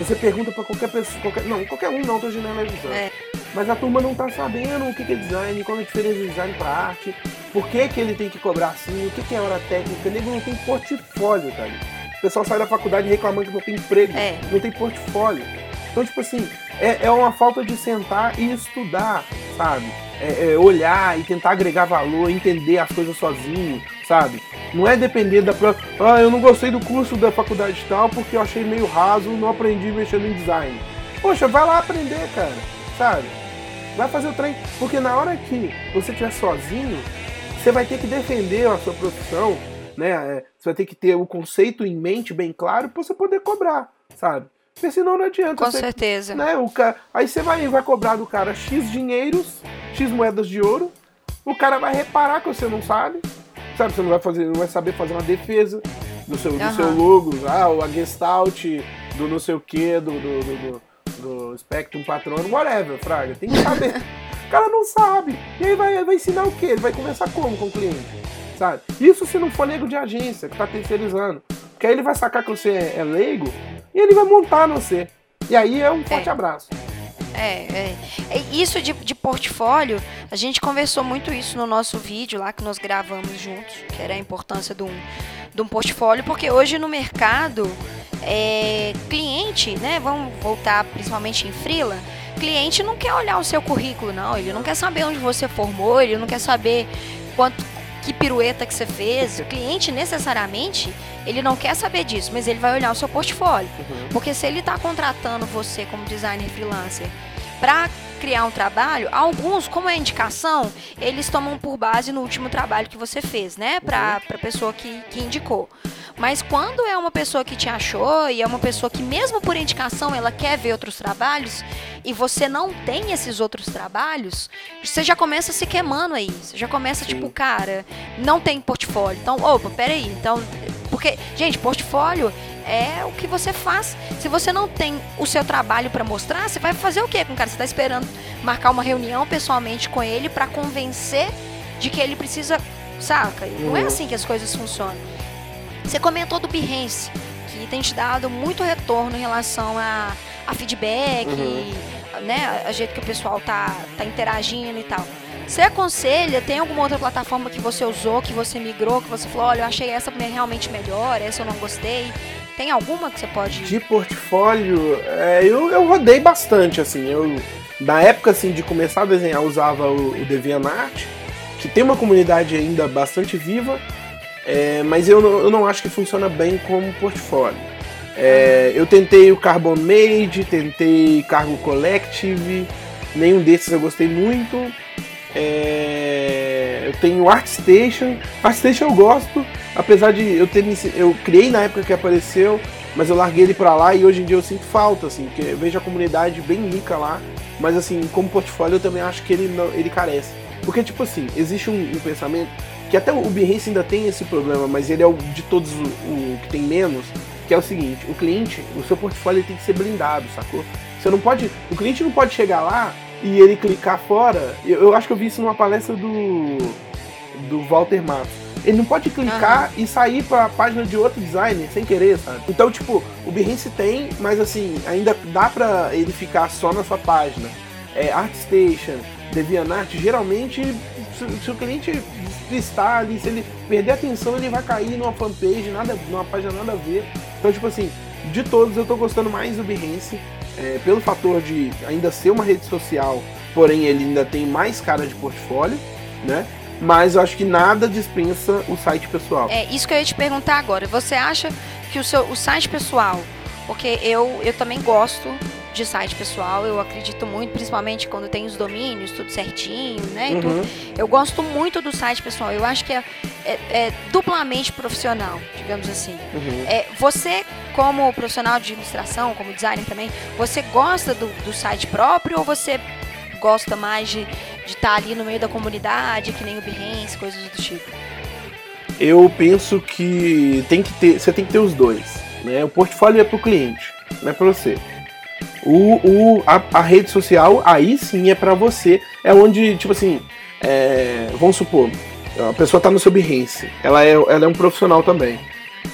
Você pergunta pra qualquer pessoa. Qualquer, não, qualquer um não, tô generalizando. É. Mas a turma não tá sabendo o que é design, qual é a diferença de design pra arte, por que, que ele tem que cobrar assim, o que, que é hora técnica, nego não tem portfólio, tá ligado? O pessoal sai da faculdade reclamando que não tem emprego, É. não tem portfólio. Então, tipo assim, é, é uma falta de sentar e estudar, sabe? É, é olhar e tentar agregar valor, entender as coisas sozinho, sabe? Não é depender da própria. Ah, eu não gostei do curso da faculdade tal porque eu achei meio raso, não aprendi mexendo em design. Poxa, vai lá aprender, cara, sabe? Vai fazer o trem. Porque na hora que você estiver sozinho, você vai ter que defender a sua profissão, né? É, Você vai ter que ter o conceito em mente bem claro pra você poder cobrar, sabe? Porque senão não adianta Com você certeza. né? O ca... Aí você vai, vai cobrar do cara X dinheiros, X moedas de ouro, o cara vai reparar que você não sabe, sabe? Você não vai, fazer, não vai saber fazer uma defesa do seu, do Aham. seu logo, ah, o a gestalt do não sei o que, do, do, do, do, do Spectrum Patrono, whatever, Fraga. Tem que saber. o cara não sabe. E aí vai, vai ensinar o quê? Ele vai começar como com o cliente? Sabe? Isso se não for nego de agência que tá terceirizando. Porque aí ele vai sacar que você é, é leigo e ele vai montar no você. E aí é um forte É. abraço. É, é. Isso de, de portfólio, a gente conversou muito isso no nosso vídeo lá que nós gravamos juntos, que era a importância de um, de um portfólio, porque hoje no mercado, é, cliente, né, vamos voltar principalmente em freela, cliente não quer olhar o seu currículo, não, ele não quer saber onde você formou, ele não quer saber quanto que pirueta que você fez. O cliente necessariamente, ele não quer saber disso, mas ele vai olhar o seu portfólio. Porque se ele está contratando você como designer freelancer para criar um trabalho, alguns, como é indicação, eles tomam por base no último trabalho que você fez, né? Para a pessoa que, que indicou. Mas quando é uma pessoa que te achou e é uma pessoa que, mesmo por indicação, ela quer ver outros trabalhos e você não tem esses outros trabalhos, você já começa se queimando aí. Você já começa, Sim. tipo, cara, não tem portfólio. Então, opa, peraí. Então, porque, gente, portfólio é o que você faz. Se você não tem o seu trabalho para mostrar, você vai fazer o quê com o cara? Você está esperando marcar uma reunião pessoalmente com ele para convencer de que ele precisa, saca? Não é uhum. assim que as coisas funcionam. Você comentou do Behance, que tem te dado muito retorno em relação a, a feedback, uhum. né? A jeito que o pessoal tá, tá interagindo e tal. Você aconselha, tem alguma outra plataforma que você usou, que você migrou, que você falou, olha, eu achei essa realmente melhor, essa eu não gostei? Tem alguma que você pode. De portfólio, é, eu, eu rodei bastante, assim. Eu, na época assim, de começar a desenhar, usava o, o DeviantArt, que tem uma comunidade ainda bastante viva, é, mas eu não, eu não acho que funciona bem como portfólio. É, eu tentei o Carbon Made, tentei Cargo Collective, nenhum desses eu gostei muito. É, eu tenho ArtStation. ArtStation eu gosto, apesar de eu ter eu criei na época que apareceu, mas eu larguei ele para lá e hoje em dia eu sinto falta, assim, porque eu vejo a comunidade bem rica lá, mas assim, como portfólio eu também acho que ele ele carece. Porque tipo assim, existe um, um pensamento que até o Behance ainda tem esse problema, mas ele é o de todos o, o, que tem menos, que é o seguinte, o cliente, o seu portfólio tem que ser blindado, sacou? Você não pode, o cliente não pode chegar lá e ele clicar fora. Eu, eu acho que eu vi isso numa palestra do do Walter Matos. Ele não pode clicar uhum. e sair para a página de outro designer sem querer, sabe? Então, tipo, o Behance tem, mas assim, ainda dá para ele ficar só na sua página. É, ArtStation, DeviantArt, geralmente, se, se o cliente está ali, se ele perder atenção, ele vai cair numa fanpage, nada, numa página nada a ver. Então, tipo assim, de todos eu tô gostando mais do Behance, é, pelo fator de ainda ser uma rede social, porém ele ainda tem mais cara de portfólio, né? Mas eu acho que nada dispensa o site pessoal. É isso que eu ia te perguntar agora. Você acha que o seu o site pessoal, porque eu, eu também gosto de site pessoal, eu acredito muito, principalmente quando tem os domínios, tudo certinho, né? Uhum. Eu gosto muito do site pessoal. Eu acho que é, é, é duplamente profissional, digamos assim. Uhum. É, você, como profissional de ilustração, como designer também, você gosta do, do site próprio ou você gosta mais de estar tá ali no meio da comunidade, que nem o Behance, coisas do tipo? Eu penso que tem que ter, você tem que ter os dois. Né? O portfólio é para o cliente, não é para você. O, o, a, a, rede social, aí sim é para você. É onde, tipo assim, é, vamos supor, a pessoa tá no seu Behance, ela é, ela é um profissional também.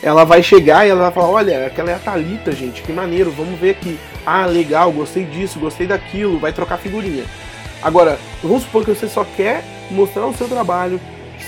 Ela vai chegar e ela vai falar: Olha, aquela é a Thalita, gente, que maneiro, vamos ver aqui. Ah, legal, gostei disso, gostei daquilo, vai trocar figurinha. Agora, vamos supor que você só quer mostrar o seu trabalho,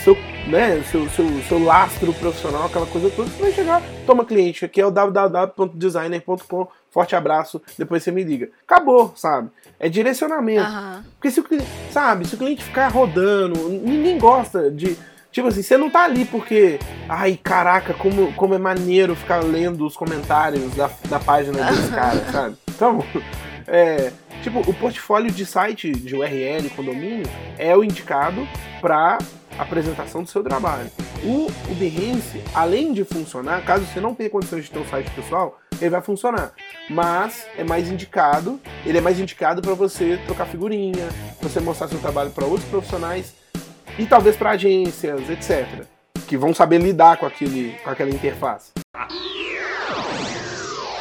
seu, né, seu, seu, seu lastro profissional, aquela coisa toda, você vai chegar, toma cliente, aqui é o www.designer.com forte abraço, depois você me liga. Acabou, sabe? É direcionamento. Uhum. Porque se o cliente, sabe, se o cliente ficar rodando, ninguém gosta de. Tipo assim, você não tá ali porque. Ai, caraca, como, como é maneiro ficar lendo os comentários da, da página desse cara, sabe? Então, é. Tipo, o portfólio de site de URL com domínio é o indicado para apresentação do seu trabalho. O, o Behance, além de funcionar, caso você não tenha condições de ter um site pessoal, ele vai funcionar. Mas é mais indicado, ele é mais indicado para você trocar figurinha, você mostrar seu trabalho para outros profissionais e talvez para agências, etc, que vão saber lidar com aquele com aquela interface.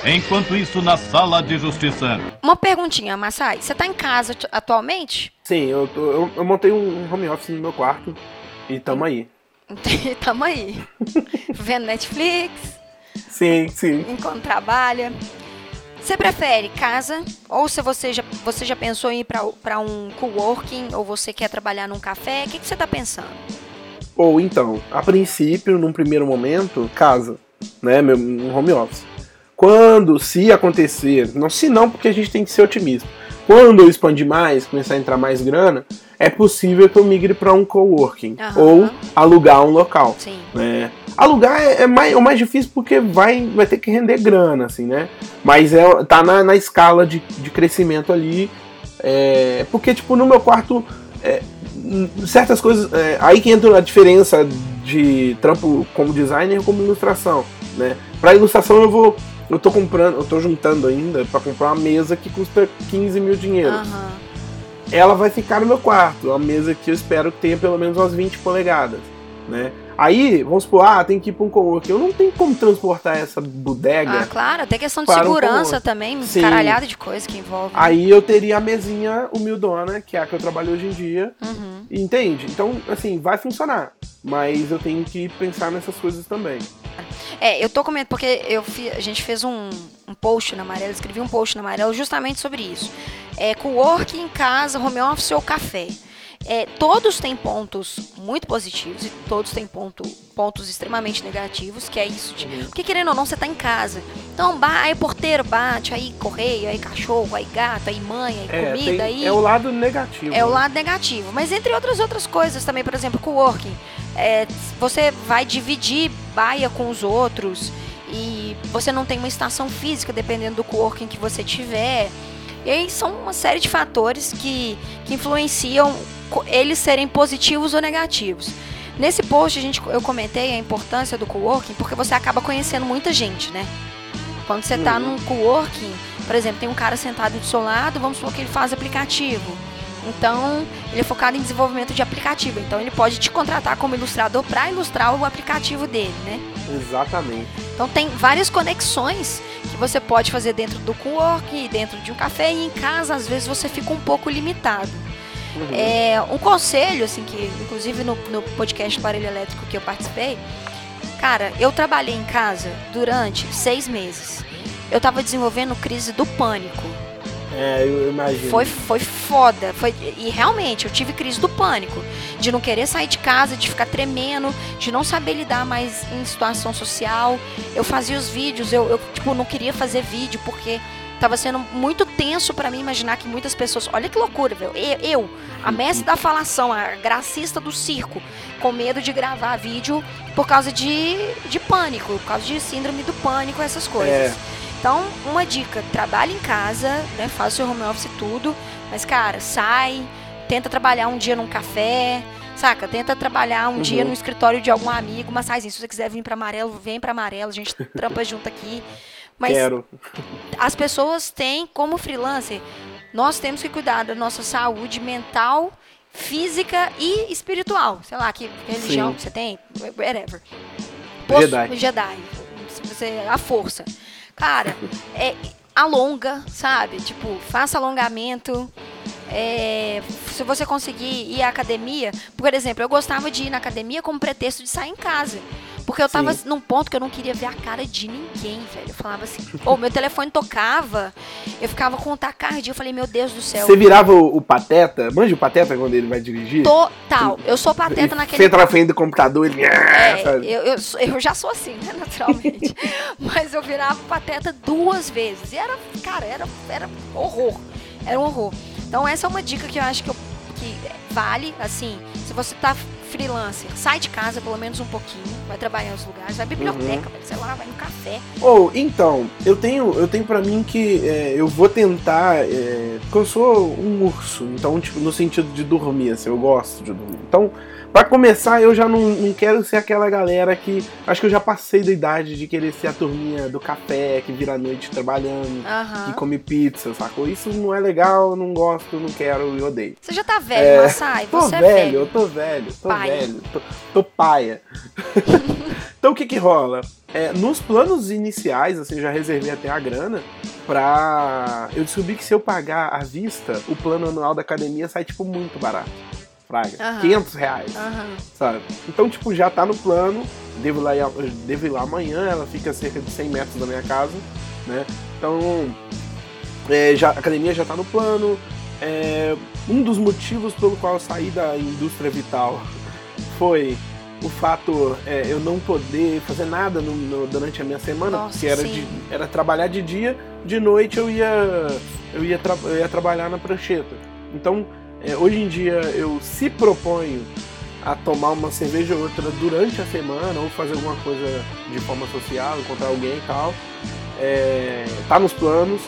Enquanto isso, na sala de justiça. Uma perguntinha, Massai. Você tá em casa atualmente? Sim, eu, tô, eu, eu montei um home office no meu quarto e tamo aí. tamo aí. Vendo Netflix. Sim, sim. Enquanto trabalha. Você prefere casa ou se você já, você já pensou em ir para um coworking ou você quer trabalhar num café? O que, que você está pensando? Ou então, a princípio, num primeiro momento, casa, né, meu, um home office. Quando, se acontecer, não se não, porque a gente tem que ser otimista. Quando eu expandir mais, começar a entrar mais grana, é possível que eu migre para um coworking uhum. ou alugar um local. Sim. Né? Alugar é, é, mais, é o mais difícil porque vai, vai ter que render grana, assim, né? Mas é, tá na, na escala de, de crescimento ali É, porque, tipo, no meu quarto, é, certas coisas. É, aí que entra a diferença de trampo como designer como ilustração, né? Pra ilustração eu vou. Eu tô comprando, eu tô juntando ainda para comprar uma mesa que custa 15 mil dinheiro. Aham. Ela vai ficar no meu quarto, uma mesa que eu espero que tenha pelo menos umas 20 polegadas, né? Aí, vamos supor, ah, tem que ir pra um coworking. Eu não tenho como transportar essa bodega. Ah, claro, tem questão de Para um segurança coworking. também, Sim. caralhada de coisa que envolve. Aí eu teria a mesinha humildona, que é a que eu trabalho hoje em dia. Uhum. Entende? Então, assim, vai funcionar. Mas eu tenho que pensar nessas coisas também. É, eu tô comentando, porque eu fi- a gente fez um, um post na Amarela, escrevi um post na Amarela justamente sobre isso. É, co-work em casa, home office ou café. É, todos têm pontos muito positivos e todos têm ponto, pontos extremamente negativos, que é isso de. Porque querendo ou não, você tá em casa. Então, aí porteiro bate, aí correio, aí cachorro, aí gato, aí mãe, aí É, comida, tem- aí. é o lado negativo. É o né? lado negativo. Mas entre outras outras coisas também, por exemplo, coworking. É, você vai dividir baia com os outros e você não tem uma estação física dependendo do coworking que você tiver. E aí são uma série de fatores que, que influenciam eles serem positivos ou negativos. Nesse post a gente, eu comentei a importância do coworking porque você acaba conhecendo muita gente, né? Quando você tá Uhum. num coworking, por exemplo, tem um cara sentado do seu lado, vamos supor que ele faz aplicativo. Então, ele é focado em desenvolvimento de aplicativo. Então, ele pode te contratar como ilustrador para ilustrar o aplicativo dele, né? Exatamente. Então, tem várias conexões que você pode fazer dentro do coworking, dentro de um café e em casa, às vezes, você fica um pouco limitado. Uhum. É, um conselho, assim, que inclusive no, no podcast Aparelho Elétrico que eu participei, cara, eu trabalhei em casa durante seis meses. Eu tava desenvolvendo crise do pânico. É, eu imagino. Foi, foi foda. Foi, e realmente, eu tive crise do pânico. De não querer sair de casa, de ficar tremendo, de não saber lidar mais em situação social. Eu fazia os vídeos, eu, eu tipo, não queria fazer vídeo porque tava sendo muito tenso pra mim imaginar que muitas pessoas. Olha que loucura, velho. Eu, eu, a mestre da falação, a gracista do circo, com medo de gravar vídeo por causa de, de pânico, por causa de síndrome do pânico, essas coisas. É. Então, uma dica, trabalhe em casa, né? Faça seu home office e tudo, mas cara, sai, tenta trabalhar um dia num café, saca? Tenta trabalhar um dia Uhum. no escritório de algum amigo, mas sai, se você quiser vir pra amarelo, vem pra amarelo, a gente trampa junto aqui. Mas Quero. as pessoas têm, como freelancer, nós temos que cuidar da nossa saúde mental, física e espiritual. Sei lá, que religião Sim. que você tem, whatever. Jedi. Jedi. Se você, a força. Cara, é, alonga, sabe? Tipo, faça alongamento. É, se você conseguir ir à academia, por exemplo, eu gostava de ir na academia como pretexto de sair em casa. Porque eu tava Sim. num ponto que eu não queria ver a cara de ninguém, velho. Eu falava assim, ou meu telefone tocava, eu ficava com taquicardia, eu falei, meu Deus do céu. Você virava o, o Pateta, manja o Pateta quando ele vai dirigir? Total. Eu sou pateta E naquele Senta na frente do computador, ele. É, eu, eu, eu já sou assim, né, naturalmente. Mas eu virava pateta duas vezes. E era, cara, era, era horror. Era um horror. Então essa é uma dica que eu acho que, eu- que vale, assim, se você tá freelancer, sai de casa pelo menos um pouquinho, vai trabalhar em outros lugares, vai à biblioteca, Uhum. vai, sei lá, vai no café. Ou, então, eu tenho, eu tenho para mim que é, eu vou tentar. É, porque eu sou um urso, então, tipo, no sentido de dormir, assim, eu gosto de dormir. Então, pra começar, eu já não, não quero ser aquela galera que. Acho que eu já passei da idade de querer ser a turminha do café, que vira a noite trabalhando, que Aham. come pizza, sacou? Isso não é legal, não gosto, não quero e odeio. Você já tá velho, É, Massai, Tô você é velho, velho. eu tô velho, tô Paia. velho, tô, tô paia. então o que que rola? É, nos planos iniciais, assim, eu já reservei até a grana pra. Eu descobri que se eu pagar à vista, o plano anual da academia sai, tipo, muito barato. Aham. 500 reais, Aham. sabe? Então, tipo, já tá no plano. Devo ir lá, devo ir lá amanhã, ela fica a cerca de 100 metros da minha casa, né? Então, é, já, a academia já tá no plano. É, um dos motivos pelo qual eu saí da indústria vital foi o fato é, eu não poder fazer nada no- no- durante a minha semana, Nossa, que era, de, era trabalhar de dia, de noite eu ia eu ia, tra- eu ia trabalhar na prancheta. Então, é, hoje em dia eu se proponho a tomar uma cerveja ou outra durante a semana ou fazer alguma coisa de forma social, encontrar alguém e tal. É, tá nos planos.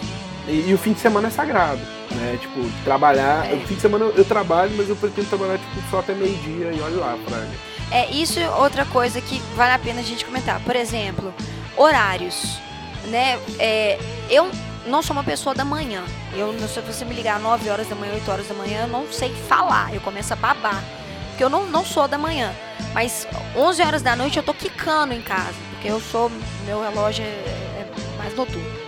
E, e o fim de semana é sagrado, né? Tipo, trabalhar. É. O fim de semana eu, eu trabalho, mas eu pretendo trabalhar tipo, só até meio-dia e olha lá, Fraga. É, isso é outra coisa que vale a pena a gente comentar. Por exemplo, horários. Né? É, eu não sou uma pessoa da manhã. Eu não sei se você me ligar 9 horas da manhã, 8 horas da manhã, eu não sei falar. Eu começo a babar. Porque eu não, não sou da manhã. Mas 11 horas da noite eu tô quicando em casa. Porque eu sou. Meu relógio é, é mais noturno.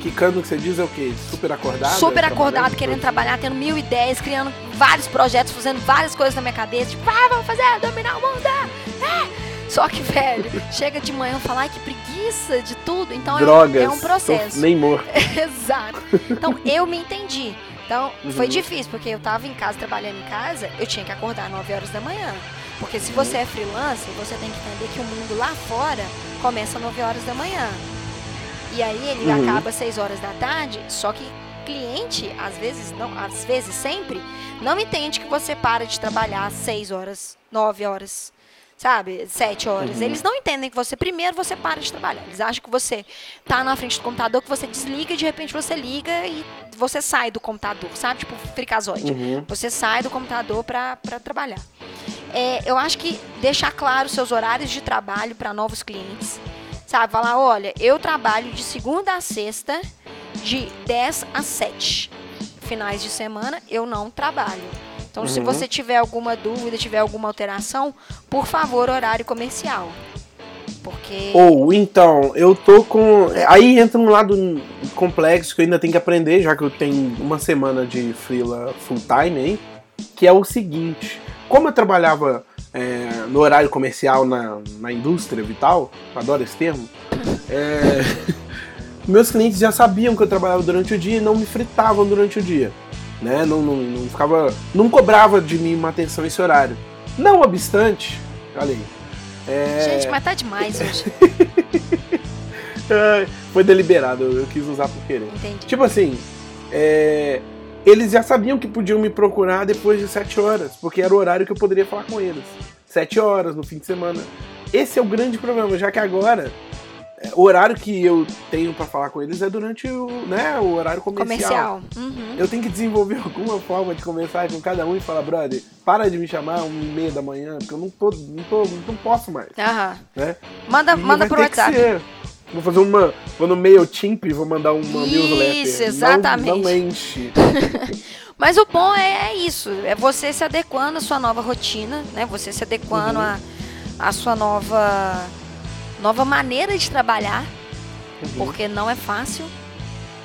Quicando que você diz é o quê? Super acordado? Super acordado, querendo trabalhar, tendo mil ideias, criando vários projetos, fazendo várias coisas na minha cabeça. Tipo, ah, vamos fazer, dominar o mundo. É. Só que, velho, chega de manhã e fala, ai, que preguiça de tudo. Então é um- Drogas. é um processo. tô Nem morto. Exato. Então eu me entendi. Então foi Uhum. difícil, porque eu tava em casa, trabalhando em casa, eu tinha que acordar 9 horas da manhã. Porque se você é freelancer, você tem que entender que o mundo lá fora começa às 9 horas da manhã. E aí ele Uhum. acaba às 6 horas da tarde, só que cliente, às vezes, não, às vezes sempre, não entende que você para de trabalhar às 6 horas, 9 horas, sabe? 7 horas. Uhum. Eles não entendem que você, primeiro, você para de trabalhar. Eles acham que você tá na frente do computador, que você desliga e de repente você liga e você sai do computador, sabe? Tipo, fricazoide. Uhum. Você sai do computador para trabalhar. É, eu acho que deixar claro seus horários de trabalho para novos clientes. Sabe, falar, olha, eu trabalho de segunda a sexta, de 10 a 7. Finais de semana eu não trabalho. Então, se Uhum. você tiver alguma dúvida, tiver alguma alteração, por favor, horário comercial. Porque. Ou então, eu tô com. Aí entra um lado complexo que eu ainda tenho que aprender, já que eu tenho uma semana de freela full time aí, que é o seguinte. Como eu trabalhava é, no horário comercial na, na indústria vital, adoro esse termo, é, meus clientes já sabiam que eu trabalhava durante o dia e não me fritavam durante o dia. Né? Não, não, não ficava. Não cobrava de mim uma atenção esse horário. Não obstante, olha aí. é, Gente, mas tá demais hoje. Foi deliberado, eu quis usar por querer. Entendi. Tipo assim, é, eles já sabiam que podiam me procurar depois de 7 horas, porque era o horário que eu poderia falar com eles. 7 horas no fim de semana. Esse é o grande problema, já que agora o horário que eu tenho pra falar com eles é durante o, né, o horário comercial. Comercial. Uhum. Eu tenho que desenvolver alguma forma de conversar com cada um e falar, brother, para de me chamar uma e meia da manhã, porque eu não tô, não tô, não posso mais, Aham. né? Manda, E manda pro WhatsApp. Vou fazer uma. Vou no MailChimp e vou mandar uma Isso, newsletter. exatamente. Não, não enche. Mas o bom é, é isso, é você se adequando à sua nova rotina, né? Você se adequando Uhum. à, à sua nova, nova maneira de trabalhar, Uhum. porque não é fácil.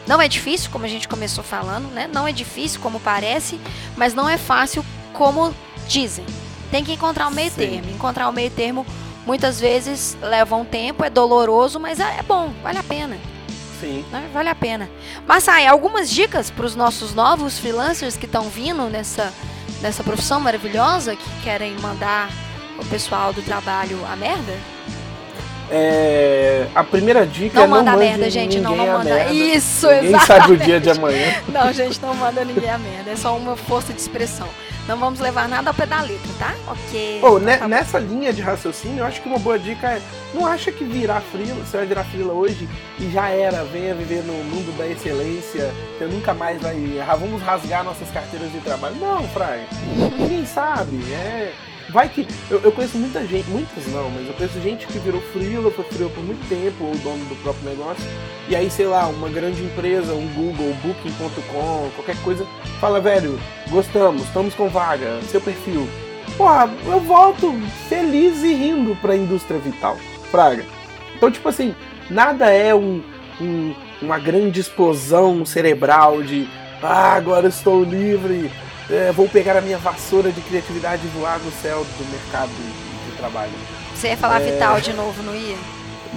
Não é difícil, como a gente começou falando, né? Não é difícil como parece, mas não é fácil como dizem. Tem que encontrar o meio Sim. termo. Encontrar o meio termo muitas vezes leva um tempo, é doloroso, mas é é bom, vale a pena Sim. né? Vale a pena. Mas aí, algumas dicas para os nossos novos freelancers que estão vindo nessa, nessa profissão maravilhosa, que querem mandar o pessoal do trabalho a merda? É, a primeira dica Não é não manda a mande merda, gente. Não, não manda. merda. Isso, Ninguém exato. sabe o dia de amanhã. Não, gente, não manda ninguém a merda. É só uma força de expressão. Não vamos levar nada ao pé da letra, tá? Ok. Ne- tá bom. nessa linha de raciocínio, eu acho que uma boa dica é não acha que virar frila, você vai virar frila hoje e já era, venha viver no mundo da excelência, você nunca mais vai. Vamos rasgar nossas carteiras de trabalho. Não, Fraga. Ninguém sabe. É. Vai que. Eu, eu conheço muita gente, muitas não, mas eu conheço gente que virou frila, foi frila por muito tempo, ou dono do próprio negócio, e aí, sei lá, uma grande empresa, um Google, Booking.com, qualquer coisa, fala, velho, gostamos, estamos com vaga, seu perfil. Porra, eu volto feliz e rindo pra indústria vital, Fraga. Então, tipo assim, nada é um, um- uma grande explosão cerebral de ah, agora estou livre, é, vou pegar a minha vassoura de criatividade e voar no céu do mercado de, trabalho. Você ia falar É. Vital de novo, não ia?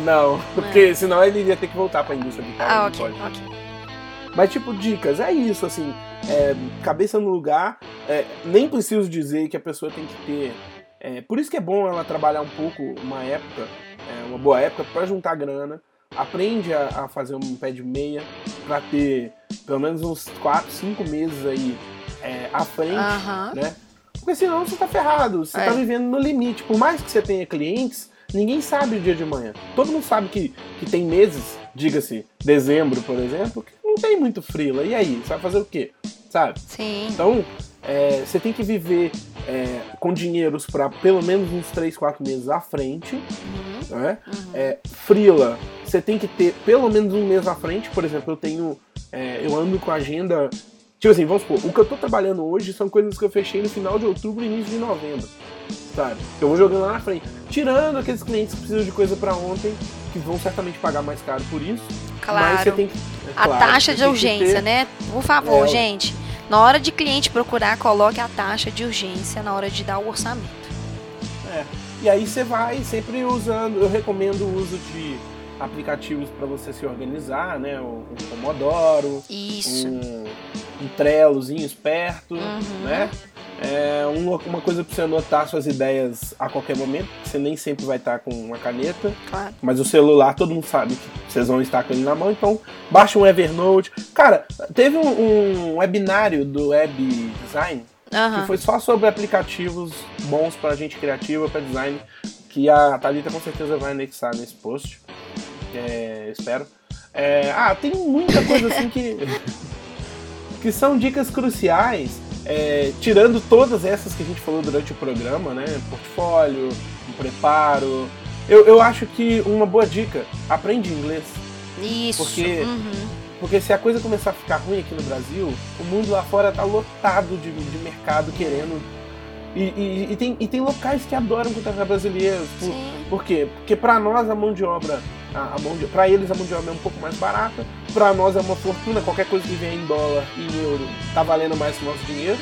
Não, porque senão ele ia ter que voltar pra indústria vital. Ah, ok, pode. ok. Mas, tipo, dicas, é isso, assim, é, cabeça no lugar, é, nem preciso dizer que a pessoa tem que ter. é, por isso que é bom ela trabalhar um pouco uma época, é, uma boa época, pra juntar grana. Aprende a, a fazer um pé de meia pra ter pelo menos uns 4, 5 meses aí é, à frente, né? Porque senão você tá ferrado, você É. tá vivendo no limite. Por mais que você tenha clientes, ninguém sabe o dia de amanhã. Todo mundo sabe que, que tem meses, diga-se, dezembro, por exemplo, que não tem muito frila. E aí, você vai fazer o quê? Sabe? Sim. Então, é, você tem que viver é, com dinheiros para pelo menos uns 3, 4 meses à frente. Uhum. Né? É, frila, você tem que ter pelo menos um mês à frente. Por exemplo, eu tenho. é, eu ando com a agenda. Tipo assim, vamos supor, o que eu tô trabalhando hoje são coisas que eu fechei no final de outubro e início de novembro. Sabe? Eu vou jogando lá na frente. Tirando aqueles clientes que precisam de coisa para ontem, que vão certamente pagar mais caro por isso. Mas você Claro. tem que. é A claro, taxa você de urgência, ter- né? Por favor, É, gente. Na hora de cliente procurar, coloque a taxa de urgência na hora de dar o orçamento. É. E aí você vai sempre usando, eu recomendo o uso de aplicativos para você se organizar, né? O, o Pomodoro, Isso. um, um Trellozinho esperto, Uhum. né? É uma, uma coisa para você anotar suas ideias a qualquer momento, você nem sempre vai estar com uma caneta, Claro. mas o celular todo mundo sabe que vocês vão estar com ele na mão, então baixa um Evernote. Cara, teve um, um webinário do Web Design Aham. que foi só sobre aplicativos bons para gente criativa, para design, que a Thalita com certeza vai anexar nesse post. É, espero. É, ah, tem muita coisa assim que. que são dicas cruciais, é, tirando todas essas que a gente falou durante o programa, né? Portfólio, preparo. Eu, eu acho que uma boa dica, aprende inglês. Isso. Porque- Uhum. Porque se a coisa começar a ficar ruim aqui no Brasil, o mundo lá fora tá lotado de, de mercado querendo. E, e- e tem, e tem locais que adoram contratar brasileiros. Por, Sim. por quê? Porque pra nós a mão de obra, a, a mão de, pra eles a mão de obra é um pouco mais barata, pra nós é uma fortuna, qualquer coisa que vier em dólar e em euro tá valendo mais que o nosso dinheiro.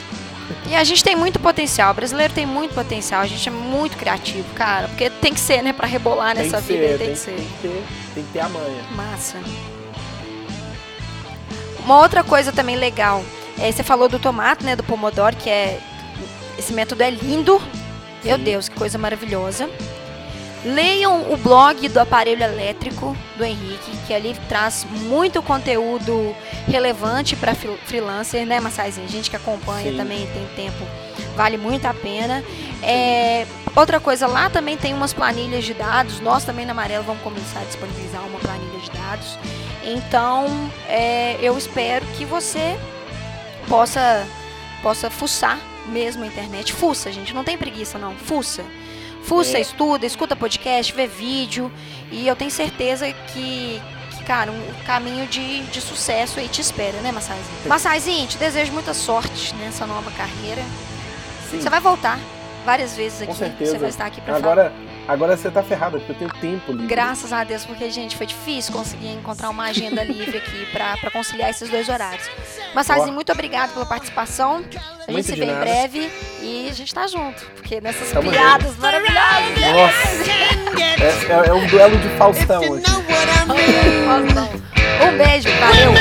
E a gente tem muito potencial. O brasileiro tem muito potencial. A gente é muito criativo, cara. Porque tem que ser, né? Pra rebolar Tem nessa vida ser, tem tem, que ser. tem que ter, tem que ter a manha. Massa. Uma outra coisa também legal, é, você falou do tomate, né, do pomodoro, que é esse método é lindo. Meu. Deus, que coisa maravilhosa. Leiam o blog do aparelho elétrico do Henrique, que ali traz muito conteúdo relevante para freelancer, né, Massaizinho? Gente que acompanha Sim. também tem tempo, vale muito a pena. É, outra coisa, lá também tem umas planilhas de dados. Nós também na Amarelo vamos começar a disponibilizar uma planilha de dados. Então, é, eu espero que você possa possa fuçar mesmo a internet. Fuça, gente, não tem preguiça não. Fuça. Fuça, É. estuda, escuta podcast, vê vídeo. E eu tenho certeza que, que, cara, um caminho de, de sucesso aí te espera, né, Massaizinho? Massaizinho, te desejo muita sorte nessa nova carreira. Sim, Você vai voltar várias vezes aqui. Você vai estar aqui pra falar. Agora, agora você tá ferrado, porque eu tenho tempo livre. Graças a Deus, porque, gente, foi difícil conseguir encontrar uma agenda livre aqui pra, pra conciliar esses dois horários. Mas, Sazinho, muito obrigado pela participação. A gente Muito se vê em nada. breve e a gente tá junto. Porque nessas Tamo piadas maravilhosas. Nossa, é, é- um duelo de Faustão hoje. Um beijo, valeu.